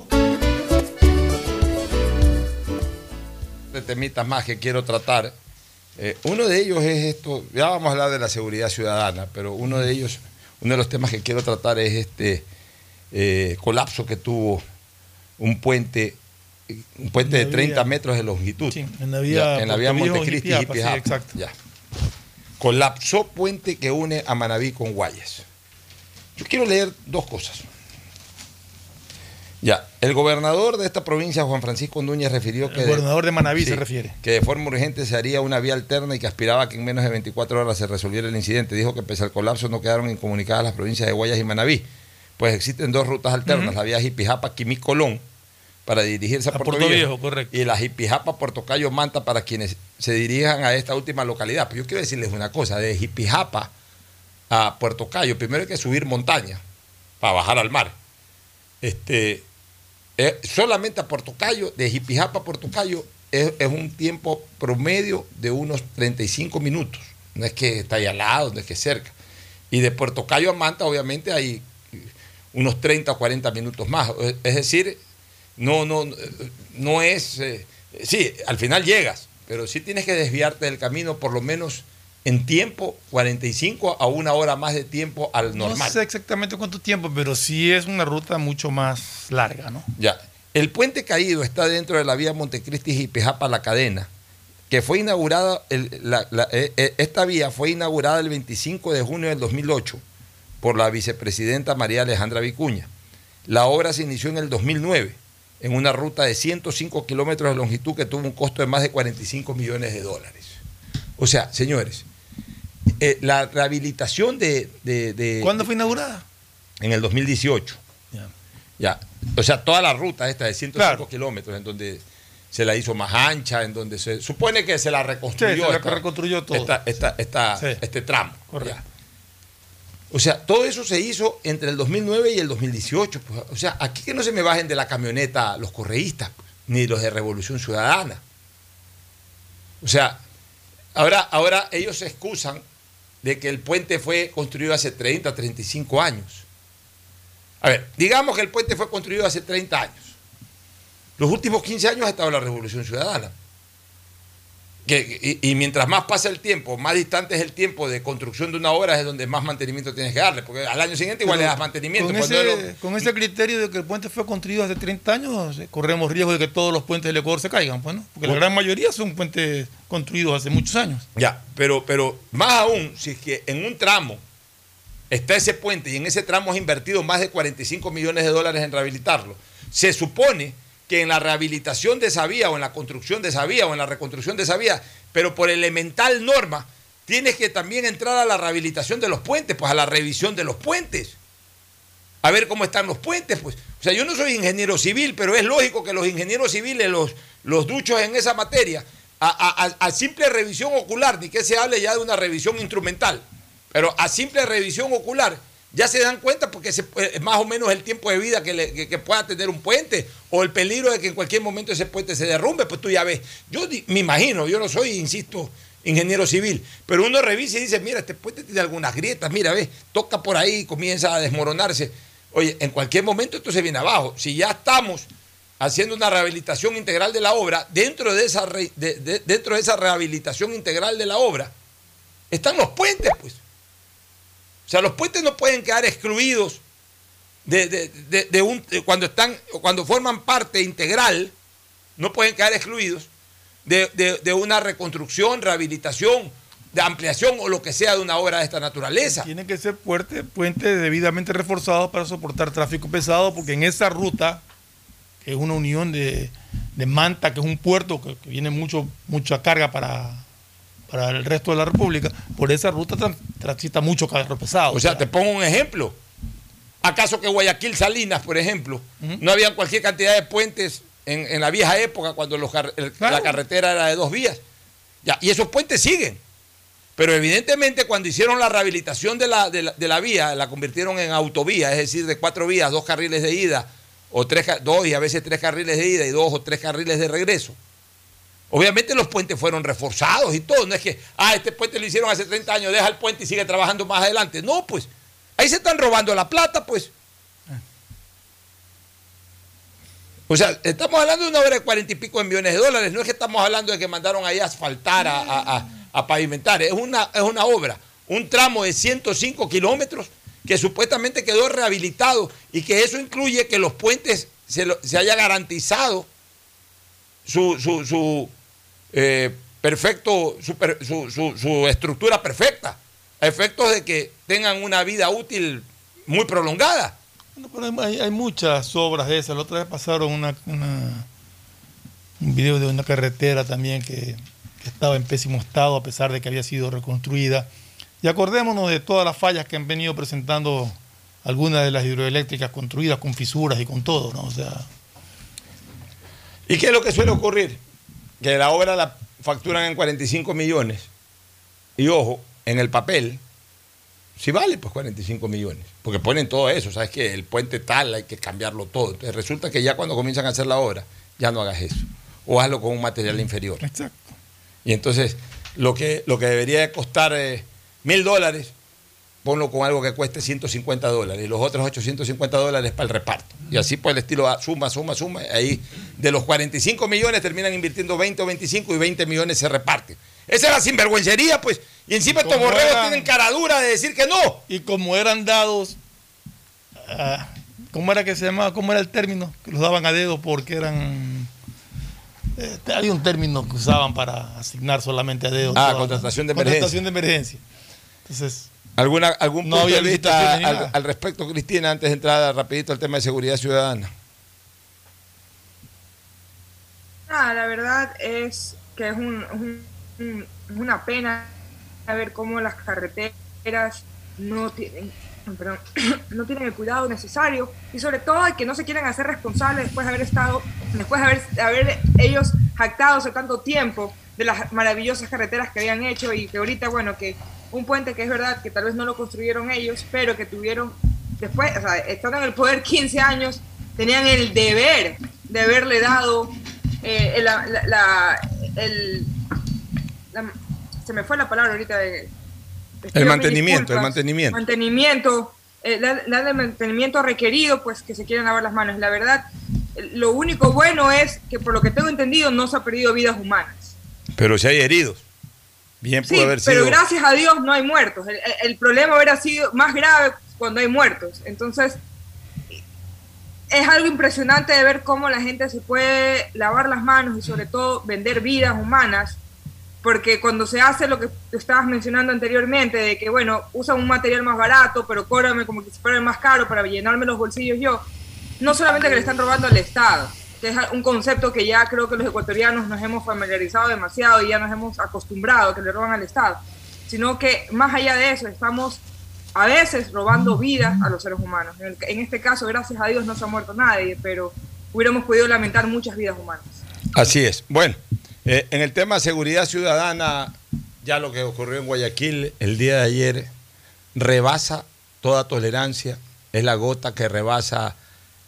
Temitas más que quiero tratar. Eh, uno de ellos es esto, ya vamos a hablar de la seguridad ciudadana, pero uno de ellos, uno de los temas que quiero tratar es este eh, colapso que tuvo un puente, un puente de la 30 vía- metros de longitud. Sí, en la vía Ya, en la vía Montecristi sí, Jipijapa, exacto. ya. Colapsó puente que une a Manabí con Guayas. Yo quiero leer dos cosas. Ya, el gobernador de esta provincia, Juan Francisco Núñez, refirió que... El gobernador de Manabí se Sí, refiere. Que de forma urgente se haría una vía alterna y que aspiraba a que en menos de 24 horas se resolviera el incidente. Dijo que pese al colapso no quedaron incomunicadas las provincias de Guayas y Manabí. Pues existen dos rutas alternas, la vía Jipijapa, Quimí, Colón, para dirigirse a, A Puerto, Puerto Viejo, Viejo, correcto. y la Jipijapa, Puerto Cayo, Manta, para quienes se dirijan a esta última localidad. Pero yo quiero decirles una cosa, de Jipijapa a Puerto Cayo, primero hay que subir montaña para bajar al mar. Este, eh, solamente a Puerto Cayo, de Jipijapa a Puerto Cayo, es, es un tiempo promedio de unos 35 minutos. No es que está ahí al lado, no es que cerca. Y de Puerto Cayo a Manta, obviamente, hay unos 30 o 40 minutos más. Es- Es decir, no, no, no es. eh, sí, al final llegas, pero sí tienes que desviarte del camino por lo menos en tiempo, 45 a una hora más de tiempo al normal. No sé exactamente cuánto tiempo, pero sí es una ruta mucho más larga, ¿no? Ya. El puente caído está dentro de la vía Montecristi y Pejapa La Cadena, que fue inaugurada, el- la- la- eh, eh, esta vía fue inaugurada el 25 de junio del 2008 por la vicepresidenta María Alejandra Vicuña. La obra se inició en el 2009 en una ruta de 105 kilómetros de longitud que tuvo un costo de más de 45 millones de dólares. O sea, señores, eh, la rehabilitación de, de- de- ¿Cuándo fue inaugurada? en el 2018. Ya. O sea, toda la ruta esta de 105 Claro. kilómetros, en donde se la hizo más ancha, en donde se supone que se la reconstruyó. Sí, se la esta- reconstruyó todo. esta- esta- esta- Sí. Este tramo. Correcto. Ya. O sea, todo eso se hizo entre el 2009 y el 2018. pues. O sea, aquí que no se me bajen de la camioneta los correístas, pues, ni los de Revolución Ciudadana. O sea, ahora, ahora ellos se excusan de que el puente fue construido hace 30, 35 años. A ver, digamos que el puente fue construido hace 30 años. Los últimos 15 años ha estado la Revolución Ciudadana. Que, y, y mientras más pasa el tiempo, más distante es el tiempo de construcción de una obra, es donde más mantenimiento tienes que darle, porque al año siguiente igual Pero le das mantenimiento. Con ese, era- con ese criterio de que el puente fue construido hace 30 años, eh, corremos riesgo de que todos los puentes del Ecuador se caigan, pues, ¿no? Porque la gran mayoría son puentes construidos hace muchos años. Ya, pero, pero más aún, si es que en un tramo está ese puente y en ese tramo has invertido más de 45 millones de dólares en rehabilitarlo, se supone que en la rehabilitación de esa vía o en la construcción de esa vía o en la reconstrucción de esa vía, pero por elemental norma, tienes que también entrar a la rehabilitación de los puentes, pues a la revisión de los puentes. A ver cómo están los puentes, pues. O sea, yo no soy ingeniero civil, pero es lógico que los ingenieros civiles, los, los duchos en esa materia, a, a- simple revisión ocular, ni que se hable ya de una revisión instrumental, pero a simple revisión ocular, ya se dan cuenta porque se- más o menos el tiempo de vida que, pueda tener un puente o el peligro de que en cualquier momento ese puente se derrumbe, pues tú ya ves. Yo me imagino, yo no soy, insisto, ingeniero civil, pero uno revisa y dice, mira, este puente tiene algunas grietas, mira, ves, toca por ahí y comienza a desmoronarse. Oye, en cualquier momento esto se viene abajo. Si ya estamos haciendo una rehabilitación integral de la obra, dentro de esa, dentro de esa rehabilitación integral de la obra, están los puentes, pues. O sea, los puentes no pueden quedar excluidos de, de- de- un, cuando están, cuando forman parte integral, no pueden quedar excluidos de, una reconstrucción, rehabilitación, de ampliación o lo que sea de una obra de esta naturaleza. Tienen que ser puente, puentes debidamente reforzados para soportar tráfico pesado, porque en esa ruta, que es una unión de, Manta, que es un puerto que, que viene mucho, mucha carga para, para el resto de la República, por esa ruta tran- transita mucho carro pesado. O sea, te pongo un ejemplo. ¿Acaso que Guayaquil Salinas, por ejemplo, no había cualquier cantidad de puentes en, en la vieja época cuando los la carretera era de dos vías? Ya, y esos puentes siguen. Pero evidentemente cuando hicieron la rehabilitación de la, de la, de la vía, la convirtieron en autovía, es decir, de cuatro vías, dos carriles de ida, o tres, dos y a veces tres carriles de ida y dos o tres carriles de regreso. Obviamente los puentes fueron reforzados y todo. No es que, ah, este puente lo hicieron hace 30 años, deja el puente y sigue trabajando más adelante. No, pues. Ahí se están robando la plata, pues. O sea, estamos hablando de una obra de cuarenta y pico de millones de dólares. No es que estamos hablando de que mandaron ahí a asfaltar, a, a- pavimentar. Es una, es una obra, un tramo de 105 kilómetros que supuestamente quedó rehabilitado y que eso incluye que los puentes se, se haya garantizado su, su, su, eh, perfecto, su, per- su- su- su estructura perfecta, a efectos de que tengan una vida útil muy prolongada. Bueno, pero hay, hay muchas obras de esas. La otra vez pasaron una, una- un video de una carretera también que, que estaba en pésimo estado a pesar de que había sido reconstruida. Y acordémonos de todas las fallas que han venido presentando algunas de las hidroeléctricas construidas con fisuras y con todo, ¿no? O sea, ¿Y qué es lo que suele ocurrir? Que la obra la facturan en 45 millones. Y ojo, en el papel, si vale, pues 45 millones. Porque ponen todo eso, ¿sabes que El puente tal, hay que cambiarlo todo. Entonces resulta que ya cuando comienzan a hacer la obra, ya no hagas eso. O hazlo con un material inferior. Exacto. Y entonces, lo que, lo que debería de costar eh, mil dólares, ponlo con algo que cueste 150 dólares. Y los otros 850 dólares para el reparto. Y así por el estilo, suma, suma, suma. Ahí de los 45 millones terminan invirtiendo 20 o 25 y 20 millones se reparten. Esa es la sinvergüencería, pues. Y encima estos borregos eran- tienen cara dura de decir que no. y como eran dados, ah, ¿cómo era que se llamaba? ¿Cómo era el término? Que los daban a dedo porque eran... eh, había un término que usaban para asignar solamente a dedo. Ah, contratación de Contratación de emergencia. Entonces, ¿Alguna, ¿Algún No punto había de vista al, respecto, Cristina, antes de entrar rapidito al tema de seguridad ciudadana? Nada, la verdad es que es, un- un- un- es una pena ver cómo las carreteras no tienen, perdón, no tienen el cuidado necesario y sobre todo que no se quieren hacer responsables después de haber estado, después de haber, de haber ellos jactado hace tanto tiempo de las maravillosas carreteras que habían hecho y que ahorita, bueno, que un puente que es verdad que tal vez no lo construyeron ellos, pero que tuvieron después, o sea, estando en el poder 15 años, tenían el deber de haberle dado eh, la, la- la- el- la- se me fue la palabra ahorita de, El mantenimiento, el mantenimiento. mantenimiento eh, la de mantenimiento requerido pues que se quieren lavar las manos la verdad eh, lo único bueno es que por lo que tengo entendido no se ha perdido vidas humanas Pero si hay heridos. Bien Sí, haber sido. pero gracias a Dios no hay muertos. El, el problema hubiera sido más grave cuando hay muertos. Entonces, es algo impresionante de ver cómo la gente se puede lavar las manos y sobre todo vender vidas humanas, porque cuando se hace lo que estabas mencionando anteriormente, de que, bueno, usan un material más barato, pero cóbrame como que si fuera más caro para llenarme los bolsillos yo, no solamente que le están robando al Estado, que es un concepto que ya creo que los ecuatorianos nos hemos familiarizado demasiado y ya nos hemos acostumbrado a que le roban al Estado, sino que más allá de eso estamos a veces robando vidas a los seres humanos. En, este caso, gracias a Dios, no se ha muerto nadie, pero hubiéramos podido lamentar muchas vidas humanas. Así es. Bueno, eh, en el tema de seguridad ciudadana, ya lo que ocurrió en Guayaquil el día de ayer rebasa toda tolerancia. Es la gota que rebasa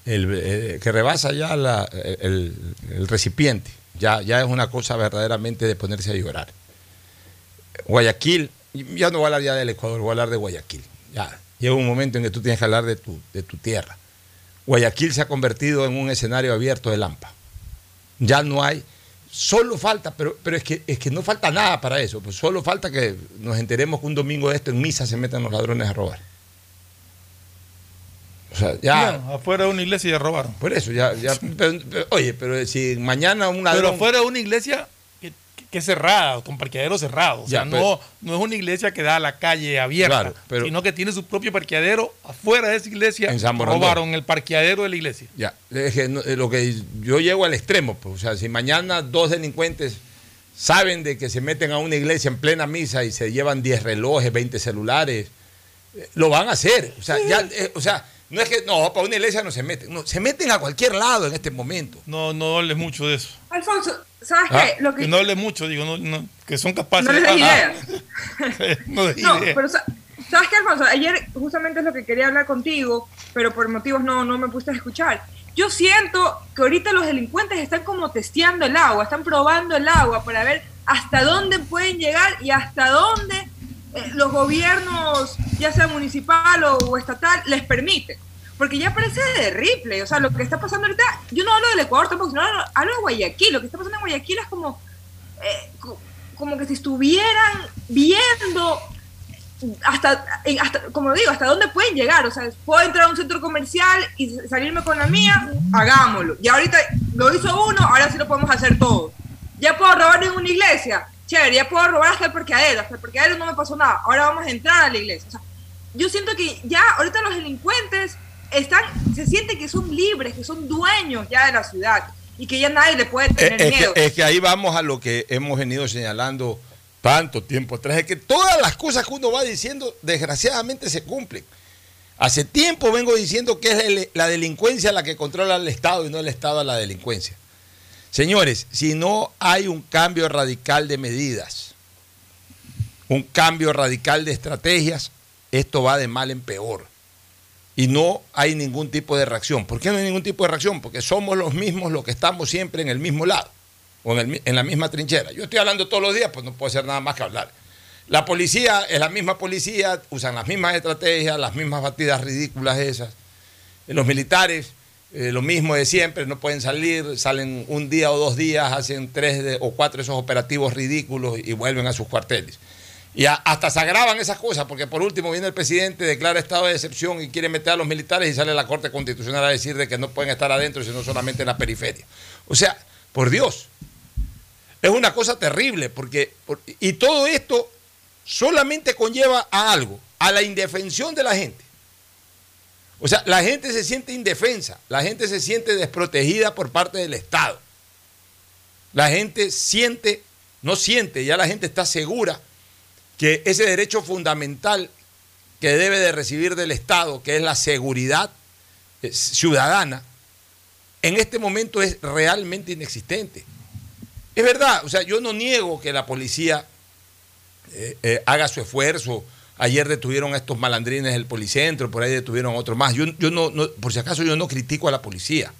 el, eh, que rebasa ya la- el, recipiente. Ya, ya es una cosa verdaderamente de ponerse a llorar. Guayaquil, ya no voy a hablar ya del Ecuador, voy a hablar de Guayaquil. Ya llega un momento en que tú tienes que hablar de tu, de tu tierra. Guayaquil se ha convertido en un escenario abierto de Lampa. Ya no hay, solo falta, pero, pero es, que, es que no falta nada para eso, pues solo falta que nos enteremos que un domingo de esto en misa se metan los ladrones a robar. O sea, ya. Afuera de una iglesia ya robaron. Por eso, ya, ya pero- pero, oye, pero si mañana un ladrón. Pero afuera de una iglesia que, que es cerrada, con parqueadero cerrado. O sea, Ya, pero- no, no es una iglesia que da a la calle abierta, Claro, sino que tiene su propio parqueadero afuera de esa iglesia. En San robaron el parqueadero de la iglesia. Ya, es que no- lo que yo llego al extremo, pues, o sea, si mañana dos delincuentes saben de que se meten a una iglesia en plena misa y se llevan 10 relojes, 20 celulares, eh, lo van a hacer. O sea, ya, eh, o sea, no es que no, para una iglesia no se meten, no, se meten a cualquier lado en este momento. No, no hables mucho de eso. Alfonso, ¿sabes Ah, qué? Lo que, Que no hables mucho, digo, no, no, que son capaces No les Ah, ideas. no des No, ideas. pero sa- ¿sabes qué, Alfonso? Ayer justamente es lo que quería hablar contigo, pero por motivos no, no me puse a escuchar. Yo siento que ahorita los delincuentes están como testeando el agua, están probando el agua para ver hasta dónde pueden llegar y hasta dónde eh, los gobiernos, ya sea municipal o, estatal, les permiten. Porque ya parece de Ripley, o sea, lo que está pasando ahorita, yo no hablo del Ecuador tampoco, sino hablo, de Guayaquil, lo que está pasando en Guayaquil es como, eh, co- como que si estuvieran viendo hasta, hasta, como digo, hasta dónde pueden llegar. O sea, puedo entrar a un centro comercial y salirme con la mía, hagámoslo. Y ahorita lo hizo uno, ahora sí lo podemos hacer todos. Ya puedo robar en una iglesia, chévere, ya puedo robar hasta el parqueadero, hasta el parqueadero no me pasó nada, ahora vamos a entrar a la iglesia. O sea, yo siento que ya ahorita los delincuentes están, se sienten que son libres, que son dueños ya de la ciudad y que ya nadie le puede tener Es, miedo. que, es que ahí vamos a lo que hemos venido señalando tanto tiempo atrás, es que todas las cosas que uno va diciendo, desgraciadamente se cumplen. Hace tiempo vengo diciendo que es el- la delincuencia la que controla al Estado y no el Estado a la delincuencia. Señores, si no hay un cambio radical de medidas, un cambio radical de estrategias, esto va de mal en peor. Y no hay ningún tipo de reacción. ¿Por qué no hay ningún tipo de reacción? Porque somos los mismos los que estamos siempre en el mismo lado o en, en la misma trinchera. Yo estoy hablando todos los días, pues no puedo hacer nada más que hablar. La policía es la misma policía, usan las mismas estrategias, las mismas batidas ridículas esas. Los militares, eh, lo mismo de siempre, no pueden salir, salen un día o dos días, hacen tres o cuatro de esos operativos ridículos y vuelven a sus cuarteles. Y a- hasta se agravan esas cosas, porque por último viene el presidente, declara estado de excepción y quiere meter a los militares y sale la Corte Constitucional a decir de que no pueden estar adentro, sino solamente en la periferia. O sea, por Dios, es una cosa terrible, porque, por- y todo esto solamente conlleva a algo, a la indefensión de la gente. O sea, la gente se siente indefensa, la gente se siente desprotegida por parte del Estado. La gente siente, no siente, ya la gente está segura que ese derecho fundamental que debe de recibir del Estado, que es la seguridad eh, ciudadana, en este momento es realmente inexistente. Es verdad, o sea, yo no niego que la policía eh, eh, haga su esfuerzo. Ayer detuvieron a estos malandrines del policentro, por ahí detuvieron a otro más. Yo, yo no, no- por si acaso yo no critico a la policía.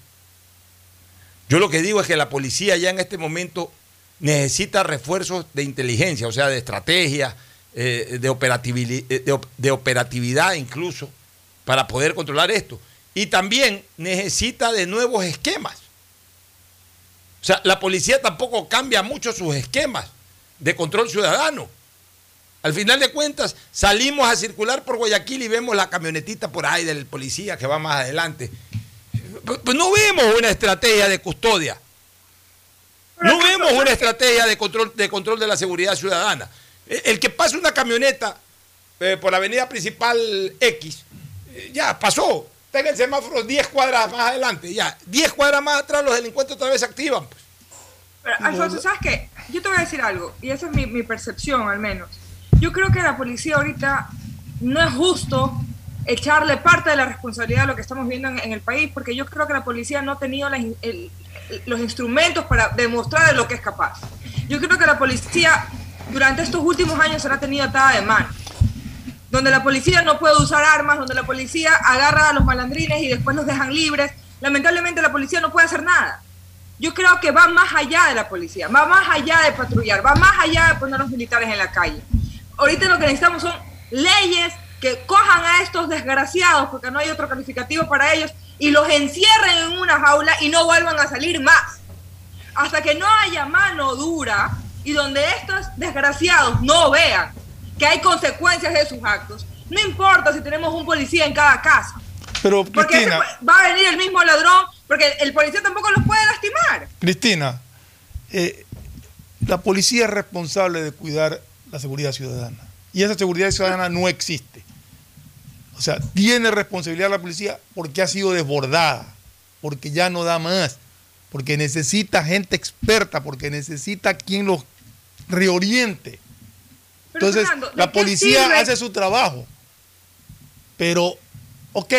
Yo lo que digo es que la policía ya en este momento necesita refuerzos de inteligencia, o sea, de estrategia, eh, de, operativili- eh, de de operatividad incluso, para poder controlar esto. Y también necesita de nuevos esquemas. O sea, la policía tampoco cambia mucho sus esquemas. de control ciudadano. Al final de cuentas, salimos a circular por Guayaquil y vemos la camionetita por ahí del policía que va más adelante. Pues, pues no vemos una estrategia de custodia. No vemos una estrategia de control, de control de la seguridad ciudadana. El el que pase una camioneta eh, por la avenida principal X, eh, ya pasó. Tenga el semáforo 10 cuadras más adelante, ya. 10 cuadras más atrás los delincuentes otra vez se activan. pues. Pero, Alfonso, ¿sabes qué? Yo te voy a decir algo, y esa es mi, mi percepción al menos. Yo creo que la policía ahorita no es justo echarle parte de la responsabilidad de lo que estamos viendo en, el país, porque yo creo que la policía no ha tenido los instrumentos para demostrar de lo que es capaz. Yo creo que la policía durante estos últimos años se la ha tenido atada de mano. Donde la policía no puede usar armas, donde la policía agarra a los malandrines y después los dejan libres. Lamentablemente la policía no puede hacer nada. Yo creo que va más allá de la policía, va más allá de patrullar, va más allá de poner a los militares en la calle. Ahorita lo que necesitamos son leyes que cojan a estos desgraciados, porque no hay otro calificativo para ellos, y los encierren en una jaula y no vuelvan a salir más. Hasta que no haya mano dura y donde estos desgraciados no vean que hay consecuencias de sus actos, no importa si tenemos un policía en cada casa. Pero Porque Cristina, va a venir el mismo ladrón, porque el policía tampoco los puede lastimar. Cristina, eh, la policía es responsable de cuidar la seguridad ciudadana. Y esa seguridad ciudadana no existe. O sea, tiene responsabilidad la policía porque ha sido desbordada, porque ya no da más, porque necesita gente experta, porque necesita quien los reoriente. Pero, Entonces, Fernando, ¿de la policía sirve? hace su trabajo. Pero, ok,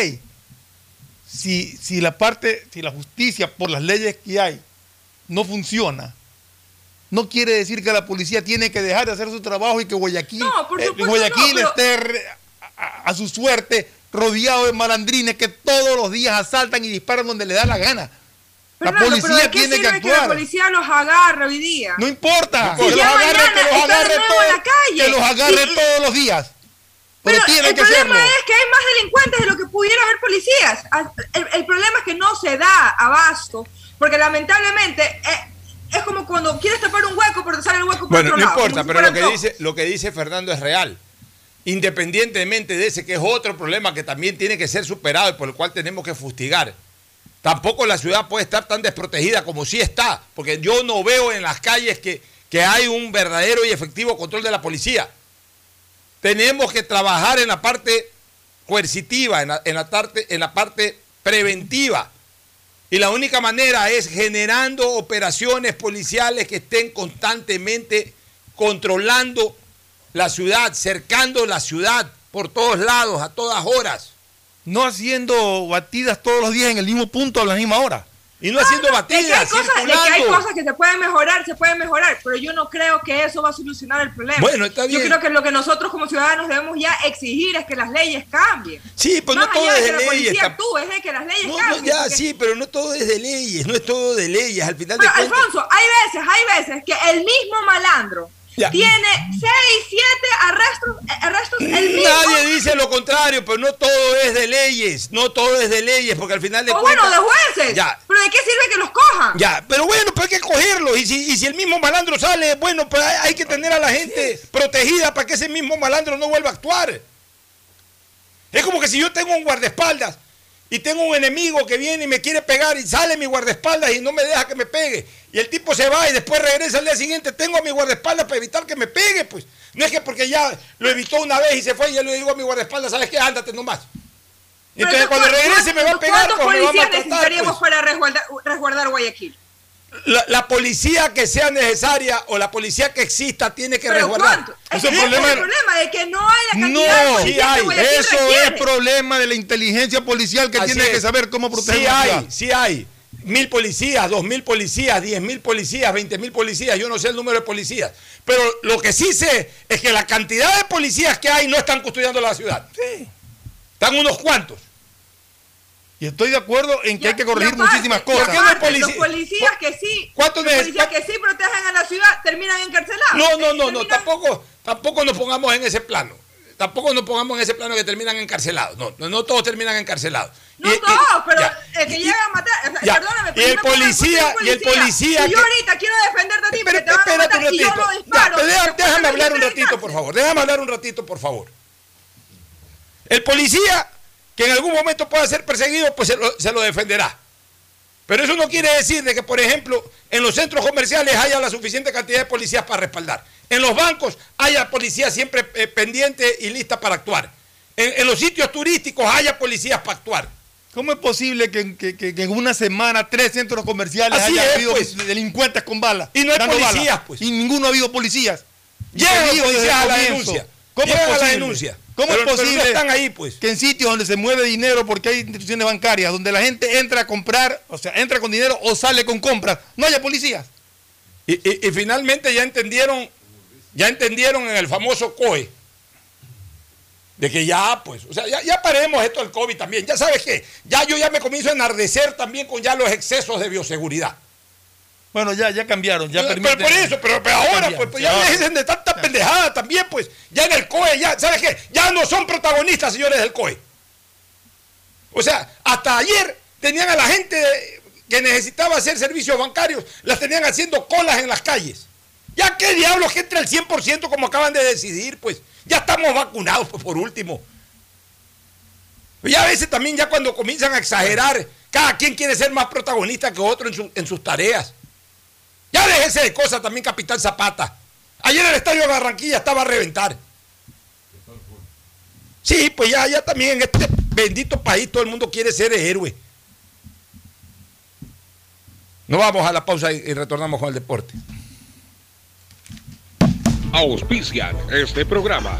si, si la parte, si la justicia por las leyes que hay no funciona, no quiere decir que la policía tiene que dejar de hacer su trabajo y que Guayaquil, No, por eh, Guayaquil no, pero- esté a, a su suerte rodeado de malandrines que todos los días asaltan y disparan donde le da la gana. La pero policía ¿de qué tiene que sirve que la actuar. policía los agarre hoy día? No importa, Si que los agarre, que los agarre, todo- que los agarre Y- todos los días. Pero, el que problema hacerlo. es que hay más delincuentes de lo que pudiera haber policías. Ah, El, el problema es que no se da abasto, porque lamentablemente eh, es como cuando quieres tapar un hueco, pero te sale el hueco por Bueno, otro no lado, importa, pero lo que, dice, lo que dice Fernando es real. Independientemente de ese, que es otro problema que también tiene que ser superado y por el cual tenemos que fustigar. Tampoco la ciudad puede estar tan desprotegida como sí está, porque yo no veo en las calles que, que hay un verdadero y efectivo control de la policía. Tenemos que trabajar en la parte coercitiva, en la, en la parte, en la parte preventiva. Y la única manera es generando operaciones policiales que estén constantemente controlando la ciudad, cercando la ciudad por todos lados, a todas horas. No haciendo batidas todos los días en el mismo punto a la misma hora. Y no haciendo De que, hay batidas, cosas, de que hay cosas que se pueden mejorar, se pueden mejorar, pero yo no creo que eso va a solucionar el problema. Bueno, está bien. Yo creo que lo que nosotros como ciudadanos debemos ya exigir es que las leyes cambien. Sí, pues Más no todo es de la leyes. policía tam- actúe, es de que las leyes No, no, cambien. ya, porque- sí, pero no todo es de leyes, no es todo de leyes. Al final Pero, de cuentas. Alfonso, hay veces, hay veces que el mismo malandro Ya. tiene seis, siete arrestos, eh, arrestos el mismo. Nadie dice lo contrario, pero no todo es de leyes, no todo es de leyes, porque al final de o cuentas. bueno, de jueces. Ya, Pero ¿de qué sirve que los cojan? Ya, pero bueno, pues hay que cogerlo. Y si, y si el mismo malandro sale, bueno, pues hay que tener a la gente protegida para que ese mismo malandro no vuelva a actuar. Es como que si yo tengo un guardaespaldas y tengo un enemigo que viene y me quiere pegar y sale mi guardaespaldas y no me deja que me pegue. Y el tipo se va y después regresa al día siguiente, tengo a mi guardaespaldas para evitar que me pegue, pues. No es que porque ya lo evitó una vez y se fue y ya le digo a mi guardaespaldas, ¿sabes qué? Ándate nomás. Entonces cuando regrese me va a pegar, ¿Cuántos pues, me va a necesitaríamos pues. para resguardar, resguardar Guayaquil? La, la policía que sea necesaria o la policía que exista tiene que ¿Pero resguardar. es el problema es el de- problema de que no hay la cantidad de No, que Guayaquil eso requiere. es problema de la inteligencia policial que Así tiene es. que saber cómo proteger Sí la hay, sí hay. Mil policías, dos mil policías, diez mil policías, veinte mil policías, yo no sé el número de policías. Pero lo que sí sé es que la cantidad de policías que hay no están custodiando la ciudad. Están unos cuantos. Y estoy de acuerdo en que hay que corregir Y aparte- muchísimas y cosas. aparte, Los policías que sí, ¿Cuántos los policías que sí protegen a la ciudad terminan encarcelados. No, no, no, no, tampoco, tampoco nos pongamos en ese plano. tampoco nos pongamos en ese plano que terminan encarcelados. No, no, no todos terminan encarcelados. No Y- y- todos, pero ya. el que llega a matar. sea, Ya. Perdóname, Y pero el pongo en policía- y el policía Y yo que- ahorita quiero defenderte a ti, pero te van a Espérate un matar y yo ratito. Ya, disparo. déjame hablar un ratito, por favor. Déjame hablar un ratito, por favor. El policía que en algún momento pueda ser perseguido, pues se lo, se lo defenderá. Pero eso no quiere decir de que, por ejemplo, en los centros comerciales haya la suficiente cantidad de policías para respaldar. En los bancos haya policía siempre eh, pendiente y lista para actuar. En, en los sitios turísticos haya policías para actuar. ¿Cómo es posible que, que- que- en una semana tres centros comerciales Así haya es, habido pues. delincuentes con balas? Y no hay policías, balas? pues. Y ninguno ha habido policías. Llegan los policías a la denuncia. ¿Cómo Llegan es a la denuncia. ¿Cómo Pero- es no posible están ahí, pues? que en sitios donde se mueve dinero porque hay instituciones bancarias, donde la gente entra a comprar, o sea, entra con dinero o sale con compras, no haya policías? Y, y- y finalmente ya entendieron, ya entendieron en el famoso COE, de que ya, pues, o sea, ya, ya paremos esto del COVID también. Ya sabes qué, ya yo ya me comienzo a enardecer también con ya los excesos de bioseguridad. Bueno, ya, ya cambiaron, ya pero, permiten- por eso, pero, pero ahora, pues, pues, ya ahora. dejen de tanta pendejada también, pues, ya en el COE, ya, ¿sabes qué? Ya no son protagonistas, señores del COE. O sea, hasta ayer tenían a la gente que necesitaba hacer servicios bancarios, las tenían haciendo colas en las calles. Ya qué diablos que entra el 100% como acaban de decidir, pues. Ya estamos vacunados, pues, por último. Y a veces también ya cuando comienzan a exagerar, cada quien quiere ser más protagonista que otro en, su- en sus tareas. Ya déjese de cosas también, Capitán Zapata. Ayer el estadio de Barranquilla estaba a reventar. Sí, pues ya, ya también en este bendito país todo el mundo quiere ser héroe. Nos vamos a la pausa y retornamos con el deporte. Auspician este programa.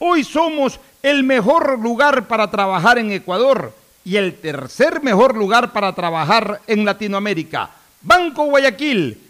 hoy somos el mejor lugar para trabajar en Ecuador y el tercer mejor lugar para trabajar en Latinoamérica. Banco Guayaquil,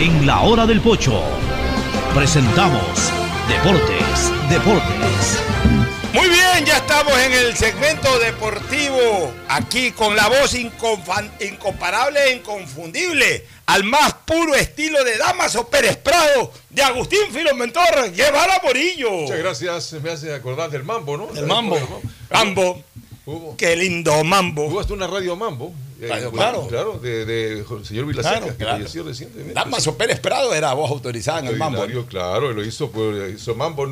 En la hora del pocho presentamos Deportes, Deportes. Muy bien, ya estamos en el segmento deportivo, aquí con la voz incomparable e inconfundible, al más puro estilo de Damaso Pérez Prado, de Agustín Filomentor, Guevara Morillo. Muchas gracias, me hace acordar del mambo, ¿no? El mambo. Mambo. Hubo. Qué lindo mambo. Hubo hasta una radio mambo. Eh, Claro, bueno, claro. claro, de, de señor Vilaseca, Claro, que claro. falleció recientemente. Damaso Pérez Prado era voz autorizada en el mambo. Extraordinario, Claro, lo hizo, pues, hizo mambo,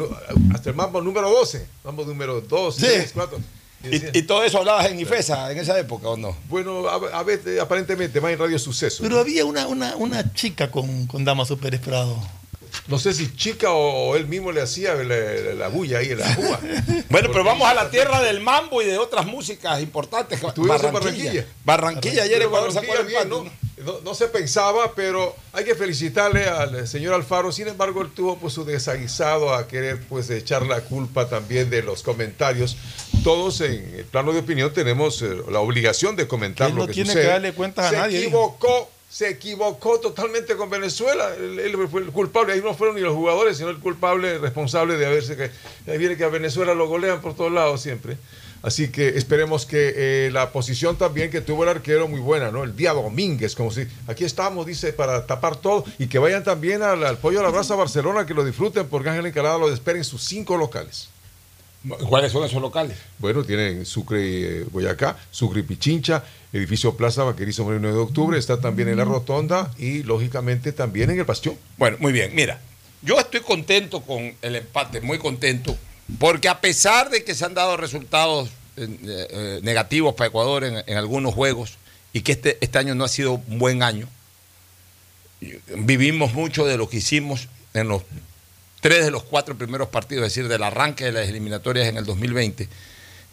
hasta el mambo número 12, mambo número 2, Sí. 3, 4. ¿Y, y todo eso hablabas en IFESA en esa época o no? Bueno, a, a veces, aparentemente, más en Radio Suceso. Pero había una, una, una chica con, con Damaso Pérez Prado. No sé si chica o, o él mismo le hacía la, la- la bulla ahí, la júa. Bueno, pero vamos a la tierra del mambo y de otras músicas importantes. Estuvimos en Barranquilla. Barranquilla. Barranquilla, ayer Ecuador sacó Barranquilla el bien, ¿no? No, no se pensaba, pero hay que felicitarle al señor Alfaro. Sin embargo, él tuvo pues, su desaguisado a querer pues, echar la culpa también de los comentarios. Todos en el plano de opinión tenemos eh, la obligación de comentar Él lo no que tiene sucede. que darle cuentas a se nadie, dijo. equivocó, se equivocó totalmente con Venezuela. Él, él fue el culpable. Ahí no fueron ni los jugadores, sino el culpable responsable de haberse que ahí viene que a Venezuela lo golean por todos lados siempre. Así que esperemos que eh, la posición también que tuvo el arquero muy buena, ¿no? El día Domínguez, como si aquí estamos, dice, para tapar todo y que vayan también al, al Pollo a la Brasa Barcelona, que lo disfruten porque Ángel Encalada lo espera en sus cinco locales. ¿Cuáles son esos locales? Bueno, tienen Sucre y eh, Boyacá, Sucre y Pichincha, edificio Plaza Vaquerizo Moreno 9 de octubre, está también en la Rotonda y lógicamente también en el Bastión. Bueno, muy bien. Mira, yo estoy contento con el empate, muy contento, porque a pesar de que se han dado resultados eh, eh, negativos para Ecuador en, en algunos juegos y que este, este año no ha sido un buen año, vivimos mucho de lo que hicimos en los tres de los cuatro primeros partidos, es decir, del arranque de las eliminatorias en el 2020.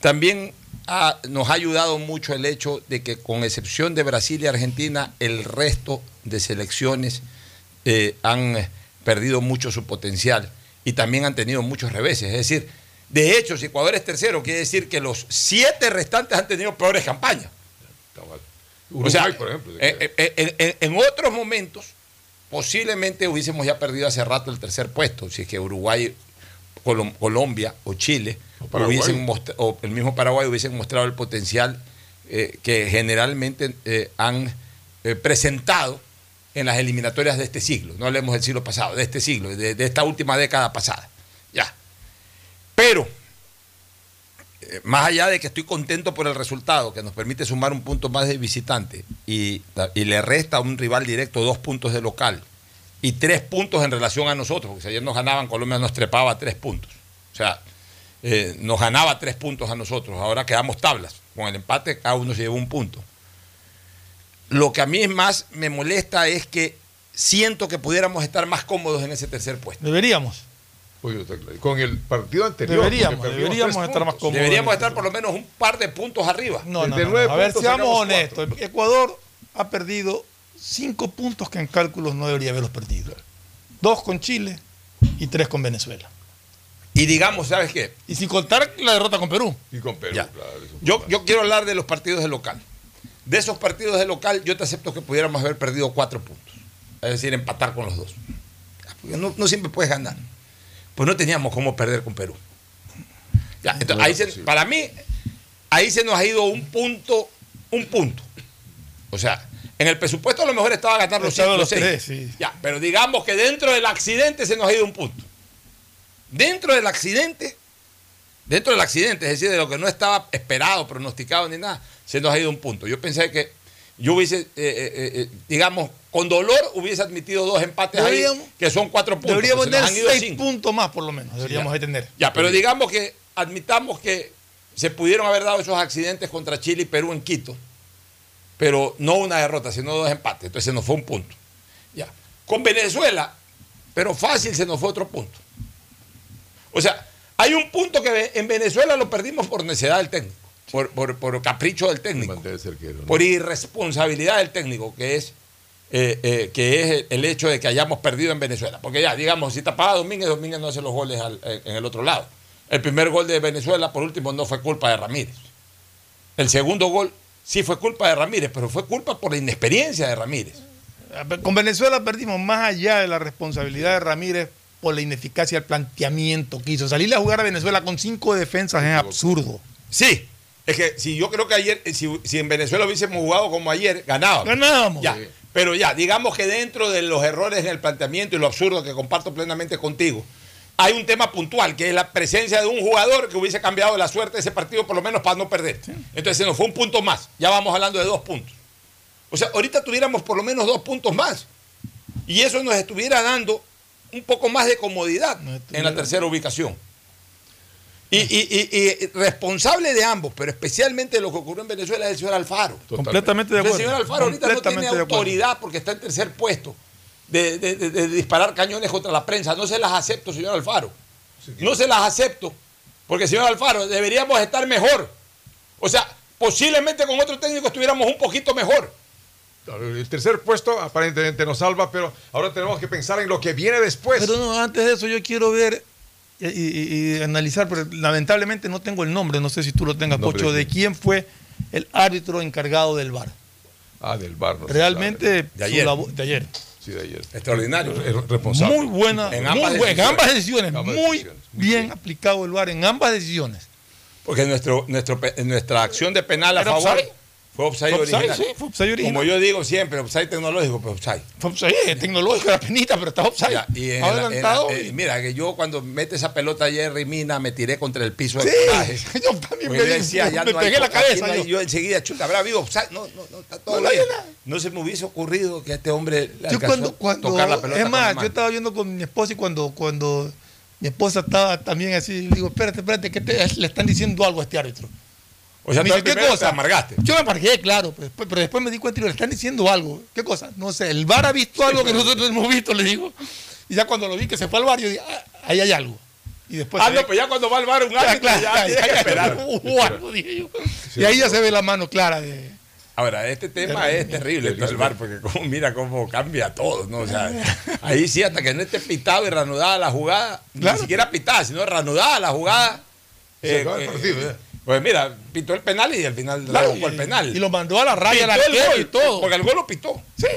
También ha- nos ha ayudado mucho el hecho de que, con excepción de Brasil y Argentina, el resto de selecciones eh, han eh, perdido mucho su potencial y también han tenido muchos reveses. Es decir, de hecho, si Ecuador es tercero, quiere decir que los siete restantes han tenido peores campañas. Uruguay, o sea, por ejemplo. eh, en, en- en otros momentos, posiblemente hubiésemos ya perdido hace rato el tercer puesto, si es que Uruguay, Colom- Colombia o Chile. Hubiesen o el mismo Paraguay hubiesen mostrado el potencial eh, que generalmente eh, han eh, presentado en las eliminatorias de este siglo. No hablemos del siglo pasado, de este siglo, de, de esta última década pasada. Ya. Pero, más allá de que estoy contento por el resultado, que nos permite sumar un punto más de visitante y, y le resta a un rival directo dos puntos de local y tres puntos en relación a nosotros, porque si ayer nos ganaban, Colombia nos trepaba tres puntos. O sea, eh, nos ganaba tres puntos a nosotros. Ahora quedamos tablas. Con el empate, cada uno se llevó un punto. Lo que a mí más me molesta es que siento que pudiéramos estar más cómodos en ese tercer puesto. Deberíamos. Con el partido anterior. Deberíamos, deberíamos estar más cómodos. Deberíamos estar por lo menos un par de puntos arriba. No, no, De no. A ver, seamos honestos. Ecuador ha perdido cinco puntos que en cálculos no debería haberlos perdido. Dos con Chile y tres con Venezuela. Y digamos, ¿sabes qué? Y sin contar la derrota con Perú. Y con Perú, Ya. claro. eso. Yo, yo quiero hablar de los partidos de local. De esos partidos de local, yo te acepto que pudiéramos haber perdido cuatro puntos. Es decir, empatar con los dos. Porque no, no siempre puedes ganar. Pues no teníamos cómo perder con Perú. Ya, entonces, ahí se- para mí, ahí se nos ha ido un punto, un punto. O sea, en el presupuesto a lo mejor estaba ganar los, los seis. tres, sí. Ya, pero digamos que dentro del accidente se nos ha ido un punto. Dentro del accidente, dentro del accidente, es decir, de lo que no estaba esperado, pronosticado ni nada, se nos ha ido un punto. Yo pensé que yo hubiese, eh, eh, eh, digamos, con dolor hubiese admitido dos empates ahí, que son cuatro puntos. Deberíamos tener han ido seis cinco. puntos más, por lo menos. Deberíamos ya. de tener. Ya, pero digamos que admitamos que se pudieron haber dado esos accidentes contra Chile y Perú en Quito, pero no una derrota, sino dos empates. Entonces se nos fue un punto. Ya. Con Venezuela, pero fácil se nos fue otro punto. O sea, hay un punto que en Venezuela lo perdimos por necedad del técnico, por, por- por capricho del técnico, por irresponsabilidad del técnico, que es, eh, eh, que es el hecho de que hayamos perdido en Venezuela. Porque ya, digamos, si tapaba a Domínguez, Domínguez no hace los goles al- en el otro lado. El primer gol de Venezuela, por último, no fue culpa de Ramírez. El segundo gol sí fue culpa de Ramírez, pero fue culpa por la inexperiencia de Ramírez. Con Venezuela perdimos más allá de la responsabilidad de Ramírez por la ineficacia del planteamiento que hizo. Salirle a jugar a Venezuela con cinco defensas es absurdo. Sí, es que si yo creo que ayer, eh, si, si en Venezuela hubiésemos jugado como ayer, ganábamos. Ganábamos. Ya, pero ya, digamos que dentro de los errores en el planteamiento y lo absurdo que comparto plenamente contigo, hay un tema puntual, que es la presencia de un jugador que hubiese cambiado la suerte de ese partido, por lo menos para no perder. Entonces se nos fue un punto más. Ya vamos hablando de dos puntos. O sea, ahorita tuviéramos por lo menos dos puntos más. Y eso nos estuviera dando un poco más de comodidad en la tercera ubicación. Y, y- y- y responsable de ambos, pero especialmente de lo que ocurrió en Venezuela, es el señor Alfaro. Completamente de acuerdo. El señor Alfaro ahorita no tiene autoridad porque está en tercer puesto de, de- de- de disparar cañones contra la prensa. No se las acepto, señor Alfaro. No se las acepto. Porque, señor Alfaro, deberíamos estar mejor. O sea, posiblemente con otro técnico estuviéramos un poquito mejor. El tercer puesto aparentemente nos salva, pero ahora tenemos que pensar en lo que viene después. Pero no, antes de eso yo quiero ver y, y- y analizar, pero lamentablemente no tengo el nombre, no sé si tú lo tengas, ¿Nombre Pocho, de de quién fue el árbitro encargado del VAR. Ah, del bar. no Realmente, su labo- de ayer. Sí, de ayer. Extraordinario. Es responsable. Muy buena, En muy ambas buena, en decisiones. ambas decisiones, En ambas muy decisiones. bien aplicado el VAR en ambas decisiones. Porque nuestro, nuestro, nuestra acción de penal a ¿Era favor? Fue offside original. sí, fue offside original. Como yo digo siempre, offside tecnológico, pues offside. Fue offside, tecnológico, era penita, pero estaba offside. Ya, y en la- en adelantado. la- eh, y- mita que yo cuando mete esa pelota Jerry Mina me tiré contra el piso Sí, del coraje. yo también Porque me decía, ya me no hay pegué la co- aquí cabeza no hay- yo. yo enseguida, chuta, habrá habido offside. No, no, no, está todo No, no bien. No se me hubiese ocurrido que a este hombre le Yo cuando, cuando tocar la pelota es la más, yo estaba viendo con mi esposa y cuando, cuando mi esposa estaba también así, digo, espérate, espérate, que te- le están diciendo algo a este árbitro. O sea, Me dice, ¿qué cosa? te amargaste. Yo me amargué, claro, pero después, pero después me di cuenta y le están diciendo algo. ¿Qué cosa? No sé, el VAR ha visto algo que nosotros hemos visto, le digo. Y ya cuando lo vi que se fue al bar, yo dije, ah, ahí hay algo. Y después Ah, no, pues ya cuando va al bar un Ya, árbitro, claro, ya, ya, ya, esperar. hubo algo, dije yo. y ahí ya se ve la mano clara de... Ahora, este tema es terrible, el del bar, porque como- mira cómo cambia todo, ¿no? O sea, ahí sí, hasta que no esté pitado y reanudada la jugada, ni siquiera pitada, sino reanudada la jugada. Se eh, acaba el eh, partido, ya. Pues mira, pitó el penal y al final Claro, revocó el penal. y lo mandó a la raya Pitó el y todo. Porque el gol lo pitó. Sí.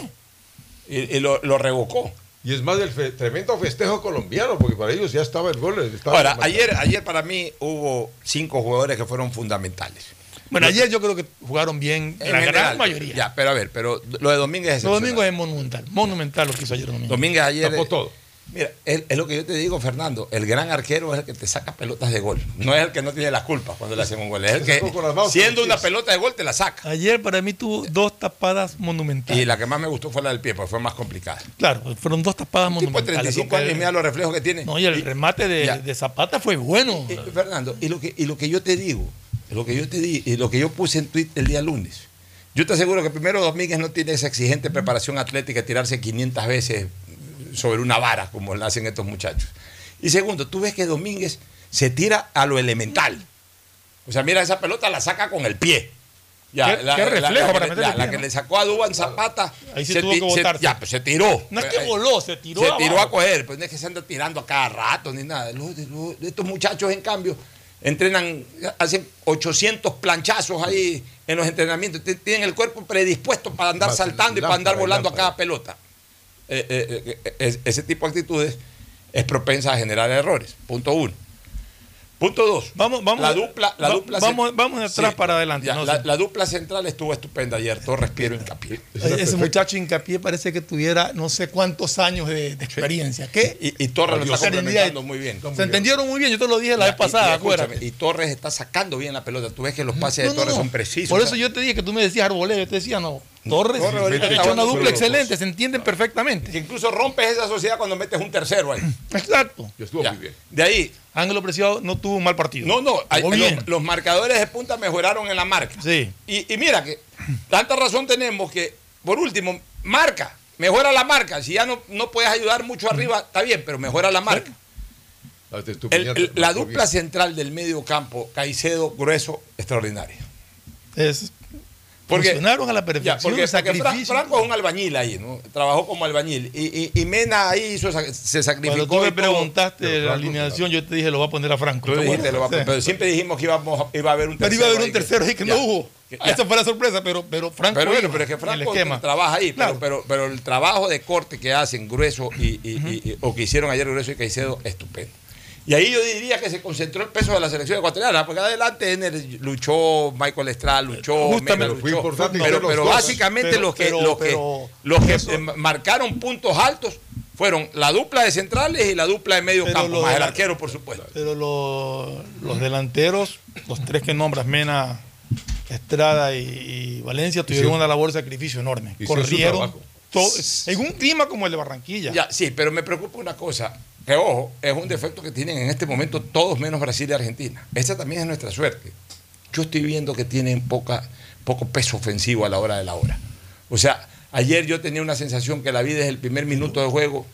Y, y lo, lo revocó. Y es más del fe- tremendo festejo colombiano, porque para ellos ya estaba el gol. estaba Ahora, ayer, ayer para mí hubo cinco jugadores que fueron fundamentales. Bueno, ayer yo creo que jugaron bien En la general, gran mayoría. Ya, pero a ver, pero lo de Domínguez es excepcional. domingos es monumental, monumental lo que hizo ayer domingo. Domínguez ayer. Tapó todo. Mira, es, es lo que yo te digo, Fernando. El gran arquero es el que te saca pelotas de gol. No es el que no tiene las culpas cuando le hacen un gol. Es el que, siendo una pelota de gol, te la saca. Ayer para mí tuvo dos tapadas monumentales. Y la que más me gustó fue la del pie, porque fue más complicada. Claro, fueron dos tapadas Un tipo de monumentales. 35 porque- años, mira los reflejos que tiene. No, y el Y- remate de, Zapata fue bueno. Y, Fernando, y lo, que, y lo que yo te digo, lo que yo te di, y lo que yo puse en Twitter el día lunes, yo te aseguro que primero Domínguez no tiene esa exigente preparación atlética de tirarse 500 veces sobre una vara, como lo hacen estos muchachos. Y segundo, tú ves que Domínguez se tira a lo elemental. O sea, mira, esa pelota la saca con el pie. Ya, ¿Qué- la, qué la- reflejo la que para meter la pie, que no? le sacó a Duban Zapata. Ahí sí se tuvo que se- botarse. ya, pues se tiró. No es que Eh, voló, se tiró. se tiró a coger, pues no es que se anda tirando a cada rato ni nada. Los- los- estos muchachos, en cambio, entrenan, hacen 800 planchazos ahí en los entrenamientos. Tienen el cuerpo predispuesto para andar saltando y para andar volando a cada pelota. Eh, eh, eh, es- ese tipo de actitudes es propensa a generar errores. Punto uno. Punto dos. Vamos, vamos, la dupla, la va- dupla vamos, vamos de atrás Sí, para adelante. ya, no la, dupla central estuvo estupenda ayer. Torres Piero Hincapié. Ese muchacho hincapié parece que tuviera no sé cuántos años de, de experiencia. ¿Qué? Y, y Torres lo está complementando muy bien. Se entendieron muy bien, yo te lo dije la Ya, vez pasada, y- y escúchame, acuérdate. Y Torres está sacando bien la pelota. Tú ves que los pases No, de Torres no. son precisos. Por O eso sea, yo te dije que tú me decías arbolero, yo te decía no. Torres, Torres ahorita ha está hecho una dupla excelente, se entienden perfectamente. que incluso rompes esa sociedad cuando metes un tercero ahí. Exacto. Y estuvo Ya. muy bien. De ahí, Ángelo Preciado no tuvo un mal partido. no, no, hay- los, marcadores de punta mejoraron en la marca. Sí. Y, y mira que tanta razón tenemos que, por último, marca, mejora la marca. Si ya no, no puedes ayudar mucho arriba, está bien, pero mejora la marca. El- el- la dupla bien. central del medio campo, Caicedo, Grueso, extraordinaria. Es, Porque- funcionaron a la Ya, perfección, porque, el porque sacrificio. Franco es un albañil ahí, ¿no? Trabajó como albañil. Y, y- y Mena ahí hizo, se sacrificó. Cuando tú me preguntaste Pero la alineación, yo te dije, lo va a poner a Franco. Tú ¿te dijiste, acuerdas? lo va a- Sí. pero siempre dijimos que íbamos, iba a haber un Pero tercero. iba a haber un ahí tercero y que ya. no hubo. Esa ya. fue la sorpresa, pero, pero Franco Pero bueno, pero es que Franco trabaja ahí, Claro. pero, pero, pero el trabajo de corte que hacen Grueso y, y- y- y- o que hicieron ayer Grueso y Caicedo, estupendo. Y ahí yo diría que se concentró el peso de la selección ecuatoriana, porque adelante Ener luchó, Michael Estrada luchó, Justamente. Fue luchó. importante pero, los básicamente Pero- los que, pero- los que, los que eso- eh, marcaron puntos altos fueron la dupla de centrales y la dupla de medio campo, más el arquero, por supuesto. Pero lo- los delanteros, los tres que nombras, Mena, Estrada y, y Valencia tuvieron una labor de sacrificio enorme. Corrieron. Todo- en un clima como el de Barranquilla. Ya, sí, pero me preocupa una cosa, que ojo, es un defecto que tienen en este momento todos menos Brasil y Argentina. Esa también es nuestra suerte. Yo estoy viendo que tienen poca, poco peso ofensivo a la hora de la hora. O sea, ayer yo tenía una sensación que la vi desde el primer minuto de juego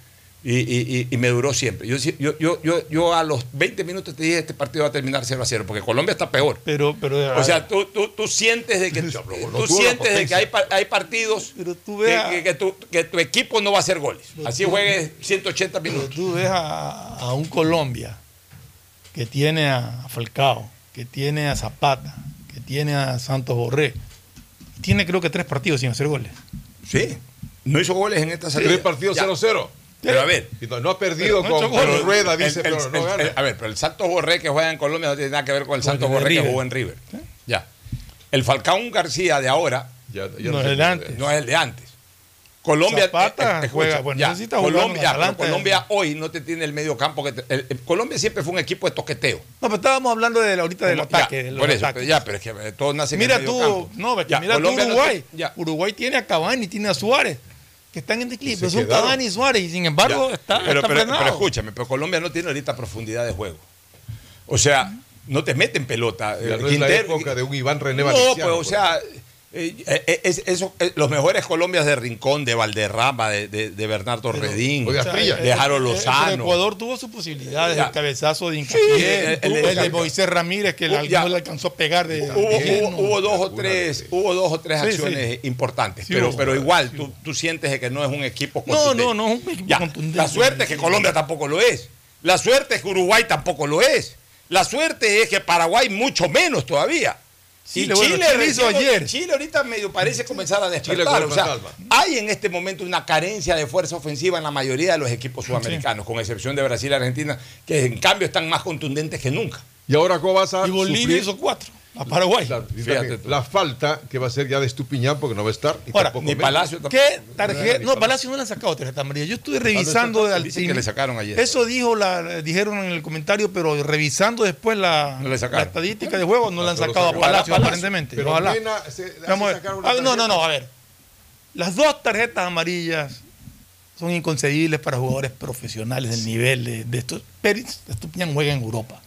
y, y- y- me duró siempre. Yo, yo, yo, yo, yo a los 20 minutos te dije este partido va a terminar 0 a 0, porque Colombia está peor. Pero, pero, O sea, tú, tú, tú sientes de que, tú sientes de que hay, hay partidos que, veas- que- que tu, que tu equipo no va a hacer goles. Así tú- juegues 180 minutos. Tú ves a, a un Colombia que tiene a Falcao, que tiene a Zapata, que tiene a Santos Borré. Tiene creo que tres partidos sin hacer goles. Sí. No hizo goles en esta salida. Tres partidos Ya. 0-0. Pero a ver. No, ha perdido no con Rueda, dice, el- pero no el- gana. el- a ver, pero el Santos Borré que juega en Colombia no tiene nada que ver con el Santos Borré que jugó en River. Ya. El Falcón García de ahora ya No es el de antes. no es el de antes. Colombia Zapata eh, eh, juega- bueno, ya, necesita Colombia. Colombia hoy no te tiene el medio campo que te- el- el- Colombia siempre fue un equipo de toqueteo. No, pero estábamos hablando de la- ahorita del Ya, ataque. de los por eso, pero ya, pero es que eh, todos nacen Mira en el tú, medio campo. no, mira tú Colombia no Uruguay. te-. Uruguay tiene a Cavani, tiene a Suárez, que están en declive. Pero son. Cavani y Suárez, y sin embargo Ya. está, pero, está pero- frenado. pero escúchame, pero Colombia no tiene ahorita profundidad de juego. O sea, no te meten pelota. Ya Eh, la Quintero- época de un Iván René No, Valenciano, pues, o sea, eh, es- eso, eh, los mejores Colombias de Rincón, de Valderrama, de, de- de Bernardo Redín, o de. Jaro Eh, eh, Lozano. pero Ecuador tuvo sus posibilidades, el cabezazo de Sí, Incapié, el- el- el, de Moisés Ramírez, que Uh, ya. no le alcanzó a pegar de Hubo, de- hubo- hubo dos o tres, hubo dos o tres Sí, acciones importantes, Sí pero, hubo. pero igual tú, tú sientes de que no es un equipo No, contundente. no, no es un equipo Ya, contundente. La suerte es que Colombia tampoco lo es. La suerte es que Uruguay tampoco lo es. La suerte es que Paraguay mucho menos todavía. Sí, y le- bueno, Chile, Chile hizo ayer. Chile ahorita medio parece comenzar a despertar. O sea, hay en este momento una carencia de fuerza ofensiva en la mayoría de los equipos sudamericanos, con excepción de Brasil y Argentina, que en cambio están más contundentes que nunca. Y ahora vas a Y Bolivia sufrir hizo cuatro, a Paraguay. la, Fíjate falta que va a ser ya de Estupiñán porque no va a estar. Y Ahora, tampoco Ni. Palacio tampoco. ¿Qué tarjeta? No, Palacio no le han sacado tarjeta amarilla. Yo estuve revisando al que le sacaron ayer. Eso dijo la, dijeron en el comentario, pero revisando después la, No la estadística de juego, no le han sacado a. Palacio, Palacio. aparentemente. Pero Ojalá. Se Vamos a Ah, no, no, no, a ver. Las dos tarjetas amarillas son inconcebibles para jugadores profesionales del nivel de, de estos. Pérez Estupiñán juega en Europa.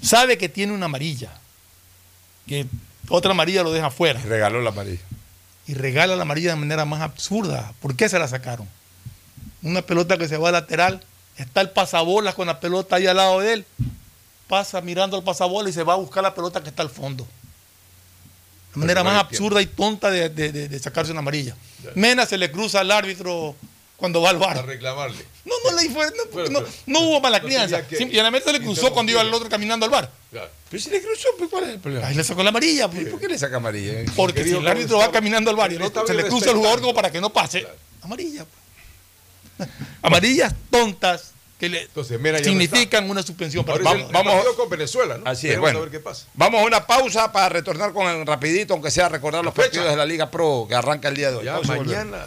Sabe que tiene una amarilla. Que otra amarilla lo deja fuera. Y regaló la amarilla. y regala la amarilla de manera más absurda. ¿Por qué se la sacaron? Una pelota que se va lateral, está el pasabolas con la pelota ahí al lado de él, pasa mirando al pasabolas y se va a buscar la pelota que está al fondo. La manera no más absurda y tonta de, de- de- de sacarse una amarilla. Mena se le cruza al árbitro cuando va al A bar. reclamarle. No, no le fue, no, no- pero- no hubo mala crianza. que Simplemente se le cruzó cuando iba el otro caminando al bar. Claro. Pero si le cruzó, pues, ¿cuál es el problema? Ahí le sacó la amarilla. pues. ¿Por qué le saca amarilla? eh? Porque si el árbitro va caminando al bar y el otro se le cruza el jugador como para que no pase, amarilla. pues. Amarillas tontas que le Entonces, significan una suspensión. Pero el- vamos, el vamos- partido con Venezuela, ¿no? Así es, bueno. a ver qué pasa. Vamos a una pausa para retornar con el rapidito, aunque sea recordar los fecha. partidos de la Liga Pro que arranca el día de hoy. Ya mañana.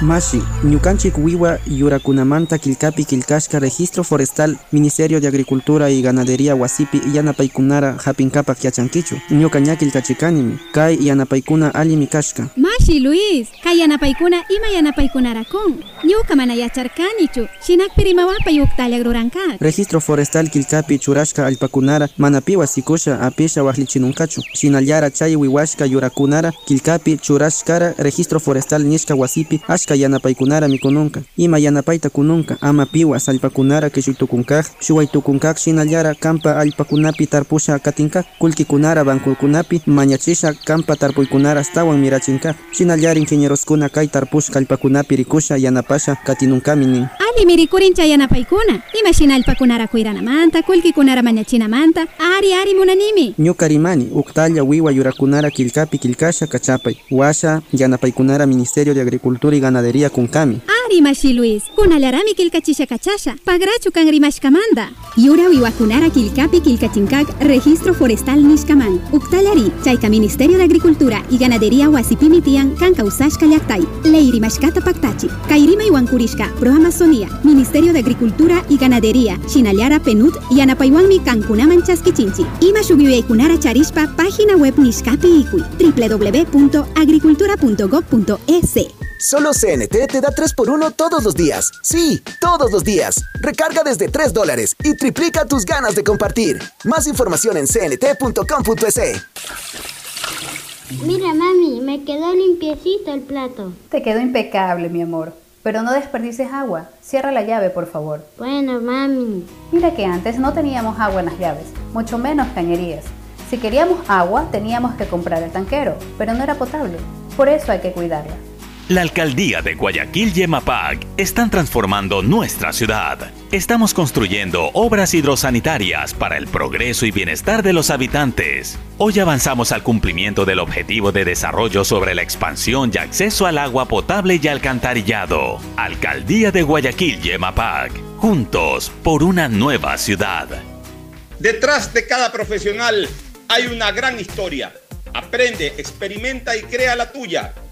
Mashi, Ñukanchik Wiwa Yurakunamanta Kilkapi Kilkashka Registro Forestal Ministerio de Agricultura y Ganadería Wasipi Yanapaikunara Hapinkapak Yachankichu Ñukaña Kilkachikanimi Kai Yanapaikuna Alimi Kashka Mashi Luis, kayanapaykuna ima yanapaykunarakun. Ñuka mana yacharkanichu, shinakpi rimawapa yuktalla ruranka. Registro Forestal Kilkapi Churashka Alpakunara Manapiwa Sikusha Apisha Wahlichinunkachu Shinallara Chay Wiwashka Yurakunara Kilkapi Churashkara Registro Forestal Nishka Wasipi Ashka Yanapaikunara Mikununka. Ima Yanapaita Kununka. Ama Piwa Salpakunara Kishuytukunkaj. Shuwaytukunkaj Shinallara Kampa Alpakunapi Tarpusha Katinkaj. Kulkikunara Bankurkunapi Mañachisha Kampa Tarpuykunara Stawan Mirachinkaj. Shinallara Ingenieroskuna Kai Tarpushka Alpakunapi Rikusha Yanapasha Katinunkaminin Ali mirikurincha yanapaykuna, ima shinallpakunara kuiranamanta, kullkikunara mañachinamanta, ari ari munanimi. Ñuka rimani uktalla wiwa yurakunara kilkapi kilkasha kachapay washa yanapaykunara Ministerio de Agricultura y Ganadería kunkami Ari Mashi Luis, kunallarami kilkachisha kachasha, pagrachu kan rimashkamanta. Yura Wiwakunara Kilkachinkak, Registro Forestal Nishkaman. Uktalari, Chaika Ministerio de Agricultura y Ganadería Huasipimitian, Kanka Usashka Yaktai. Leiri Mashkata Paktachi. Kairima Iwankurishka, Pro Amazonía, Ministerio de Agricultura y Ganadería, Shinaliara Penut, Yanapaiwanmi Kankunaman Chaskichinchi. Ima Kunara Charishpa, página web Nishkapi Ikui, www.agricultura.gov.es. Solo CNT te da 3x1 todos los días. Sí, todos los días. Recarga desde 3 dólares y triplica tus ganas de compartir. Más información en cnt.com.es. Mira, mami, me quedó limpiecito el plato. Te quedó impecable, mi amor. Pero no desperdices agua. Cierra la llave, por favor. Bueno, mami. Mira que antes no teníamos agua en las llaves, mucho menos cañerías. Si queríamos agua, teníamos que comprar el tanquero, pero no era potable. Por eso hay que cuidarla. La alcaldía de Guayaquil y EMAPAC están transformando nuestra ciudad. Estamos construyendo obras hidrosanitarias para el progreso y bienestar de los habitantes. Hoy avanzamos al cumplimiento del objetivo de desarrollo sobre la expansión y acceso al agua potable y alcantarillado. Alcaldía de Guayaquil y EMAPAC. Juntos por una nueva ciudad. Detrás de cada profesional hay una gran historia. Aprende, experimenta y crea la tuya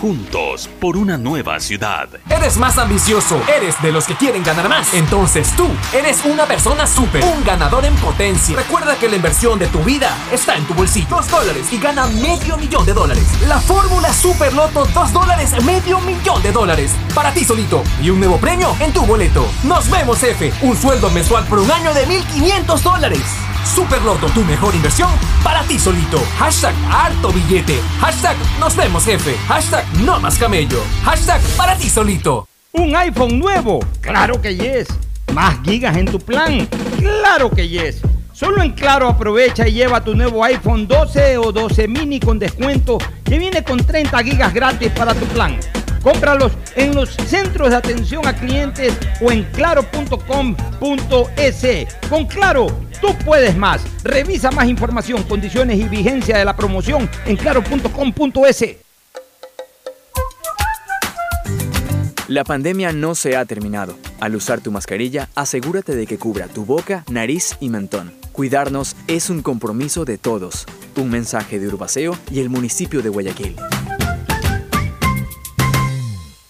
Juntos por una nueva ciudad. Eres más ambicioso, eres de los que quieren ganar más. Entonces tú eres una persona súper, un ganador en potencia. Recuerda que la inversión de tu vida está en tu bolsillo. Dos dólares y gana medio millón de dólares. La fórmula Super Loto, dos dólares, medio millón de dólares. Para ti solito. Y un nuevo premio en tu boleto. Nos vemos, F. Un sueldo mensual por un año de 1.500 dólares. Superloto, tu mejor inversión para ti solito. Hashtag harto billete. Hashtag nos vemos jefe. Hashtag no más camello. Hashtag para ti solito. ¿Un iPhone nuevo? Claro que yes. ¿Más gigas en tu plan? Claro que yes. Solo en Claro aprovecha y lleva tu nuevo iPhone 12 o 12 mini con descuento que viene con 30 gigas gratis para tu plan. Cómpralos en los centros de atención a clientes o en claro.com.es. Con Claro, tú puedes más. Revisa más información, condiciones y vigencia de la promoción en claro.com.es. La pandemia no se ha terminado. Al usar tu mascarilla, asegúrate de que cubra tu boca, nariz y mentón. Cuidarnos es un compromiso de todos. Un mensaje de Urbaceo y el municipio de Guayaquil.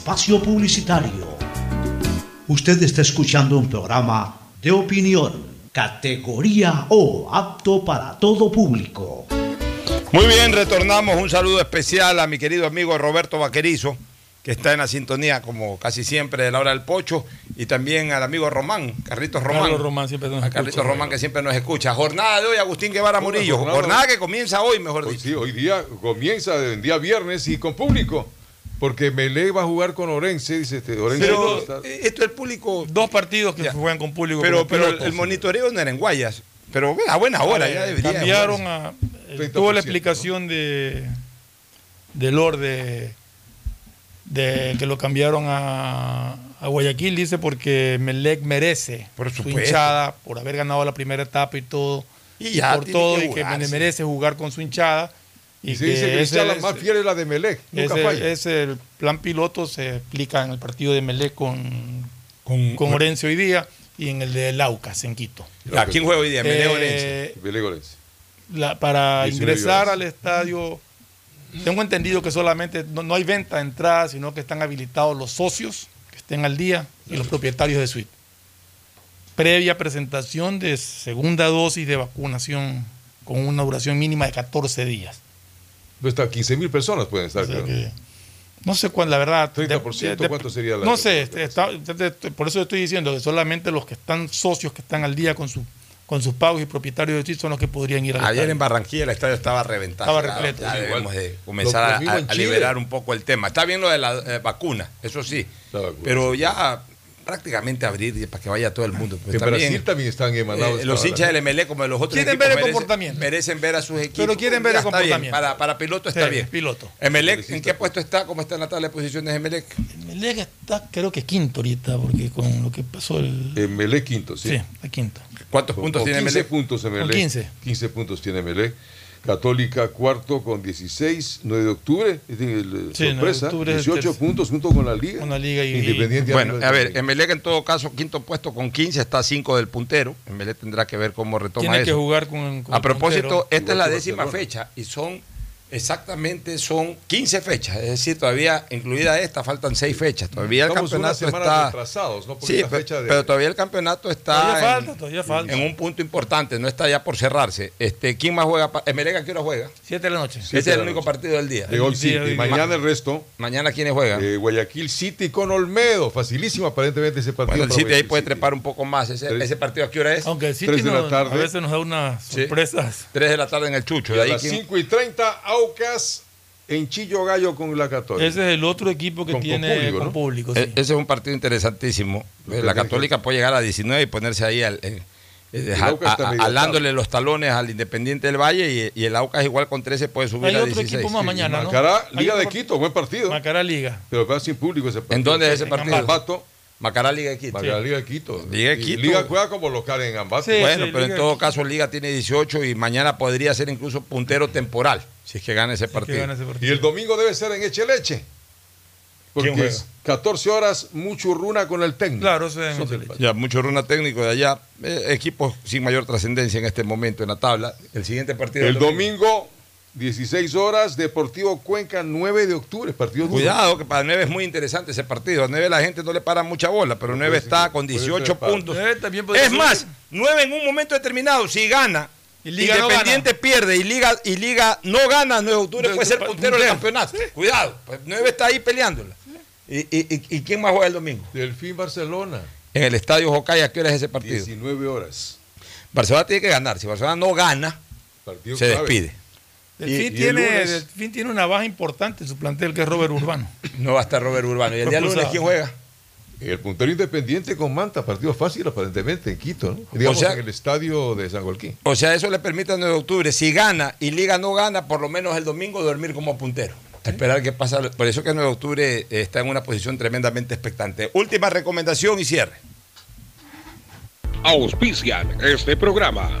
Espacio publicitario. Usted está escuchando un programa de opinión, categoría O, apto para todo público. Muy bien, retornamos. Un saludo especial a mi querido amigo Roberto Vaquerizo, que está en la sintonía, como casi siempre, de la hora del pocho, y también al amigo Román, Carlitos Román. Carlos Román siempre nos a escucha. Carlitos Román, que siempre nos escucha. Jornada de hoy, Agustín Guevara Murillo. jornada- Jornada que comienza hoy, mejor Hoy dicho. sí, hoy día comienza el día viernes y con público. Porque Melé va a jugar con Orense, dice este. Orense Pero está- eh, esto el público. Dos partidos que juegan con público. Pero, el, pilotos. el monitoreo no era en Guayas. Pero bueno, a buena hora, ya debería. Cambiaron a. eh, 30%, tuvo la explicación de. de Lord de, de que lo cambiaron a, a Guayaquil, dice, porque Melec merece Por su hinchada por haber ganado la primera etapa y todo. Y ya por todo, que y que merece jugar con su hinchada. Y, Y se dice que la ese hinchada es- más fiel es la de Melec. Nunca ese, falla. ese el plan piloto se explica en el partido de Melec con, con, con Orense hoy día y en el de Laucas en Quito. ¿A quién juega hoy día? Melé Eh, Orense. La- para 19 ingresar al estadio, tengo entendido que solamente no, no hay venta de entrada, sino que están habilitados los socios que estén al día y los propietarios de suite. Previa presentación de segunda dosis de vacunación con una duración mínima de 14 días. Pues hasta 15 mil personas pueden estar. O sea creo. que- no sé cuál, la verdad. 30%, ¿cuánto sería la- No sé, este, está- por eso estoy diciendo que solamente los que están socios, que están al día con, su, con sus pagos y propietarios de suite son los que podrían ir al Ayer estadio. en Barranquilla el estadio estaba reventado. Estaba repleto, Ya, debemos de comenzar a- liberar un poco el tema. Está bien lo de la eh, vacuna, eso sí. Pero ya prácticamente abrir para que vaya todo el mundo. Pues En también, Brasil también están emanados. eh, los para- hinchas del MLE como de los otros Quieren equipos ver el merecen- comportamiento. Merecen ver a sus equipos. Pero quieren ver Ya el bien, comportamiento. Para, para piloto está Sí, bien. piloto. Emelec, ¿en qué puesto está? ¿Cómo está en la tabla de posiciones de Emelec? Melec está creo que quinto ahorita, porque con lo que pasó el... En Melé quinto, sí. Sí, está quinto. ¿Cuántos Con- puntos con tiene 15 Emelec? puntos en Con Melec. 15. 15 puntos tiene Melec. Católica cuarto con 16, 9 de octubre, es el- Sí, 9 de sorpresa, octubre es el 18 tercer. puntos junto con la Liga. Con la Liga y- Independiente Bueno, arriba a ver, Emelec en todo caso, quinto puesto con 15, está 5 del puntero. Emelec tendrá que ver cómo retoma Tiene que eso. jugar con, con A propósito, puntero. esta es la Igual que décima Barcelona. fecha y son exactamente son 15 fechas, es decir, todavía incluida esta faltan 6 fechas. Todavía el Estamos campeonato semanas está retrasados, ¿no? Porque Sí, la pe- fecha de- pero todavía el campeonato está Todavía en, falta, todavía falta. en un punto importante, no está ya por cerrarse. Este, ¿quién más juega? Emelec a qué hora juega? 7 de la noche. Ese es el único noche. partido del día. de Gold Sí, City. sí, Mañana el resto. Mañana quiénes juegan? eh, Guayaquil City con Olmedo. Facilísimo aparentemente ese partido. bueno, el City ahí puede City. trepar un poco más. Ese, Tres- ese partido a qué hora es? Aunque el City Tres de la no- tarde. a veces nos da unas Sí. sorpresas. 3 de la tarde en el Chucho. Y De a ahí las quién- 5 y 30, Aucas en Chillo Gallo con la Católica. Ese es el otro equipo que Con- con tiene público, con ¿no? público. E-. Ese es un partido interesantísimo. La Católica puede llegar a 19 y ponerse ahí al, eh, eh, a- a- alándole los talones al Independiente del Valle y, y el Aucas igual con 13 puede subir Hay a otro 16. equipo más Sí. mañana, ¿no? Macará, Liga otro de Quito, buen partido. Macará Liga. Pero va sin público ese partido. ¿En dónde es ese En partido? Ambato. Macará Liga de Quito. Macará, Liga de Quito. Liga de Quito. Liga juega como local en Ambato. Sí, bueno, sí, pero Liga en todo caso Liga tiene 18 y mañana podría ser incluso puntero temporal si es que gana ese partido. gana ese Y el domingo debe ser en Echeleche. Porque ¿Quién es 14 horas, mucho runa con el técnico. Claro, ese es en. Ya, mucho runa técnico de allá. Eh, equipos sin mayor trascendencia en este momento en la tabla. El siguiente partido. El domingo, 16 horas, Deportivo Cuenca, 9 de octubre. Partido duro. Cuidado, que para 9 es muy interesante ese partido. A 9 la gente no le para mucha bola, pero 9 puede está con puede 18 ser para- puntos. Es más, 9 en un momento determinado, si gana, Y Liga no Independiente pierde y Liga, y Liga no gana, 9 de octubre De- puede ser puntero del campeonato. Cuidado, pues 9 está ahí peleándola. ¿Y, y, y- y quién más juega el domingo? Delfín Barcelona, En el Estadio Jocay, ¿a qué hora es ese partido? 19 horas. Barcelona tiene que ganar. Si Barcelona no gana, Partido se clave. despide. Delfín, Y- y el tiene, lunes- Delfín tiene una baja importante en su plantel que es Robert Urbano. No va a estar Robert Urbano. ¿Y el día lunes quién juega? El puntero independiente con Manta, partido fácil aparentemente en Quito, ¿no? Digamos sea- en el estadio de San Joaquín. O sea, eso le permite al 9 de octubre, si gana y Liga no gana, por lo menos el domingo dormir como puntero. A Esperar qué pasa. Por eso que el 9 de octubre eh, está en una posición tremendamente expectante. Última recomendación y cierre. Auspician este programa.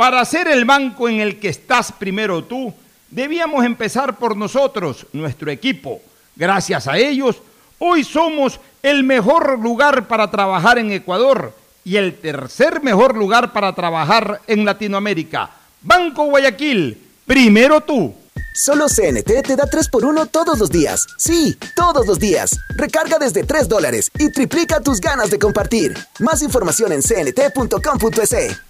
Para ser el banco en el que estás primero tú, debíamos empezar por nosotros, nuestro equipo. Gracias a ellos, hoy somos el mejor lugar para trabajar en Ecuador y el tercer mejor lugar para trabajar en Latinoamérica. Banco Guayaquil, primero tú. Solo CNT te da 3x1 todos los días. Sí, todos los días. Recarga desde 3 dólares y triplica tus ganas de compartir. Más información en cnt.com.es.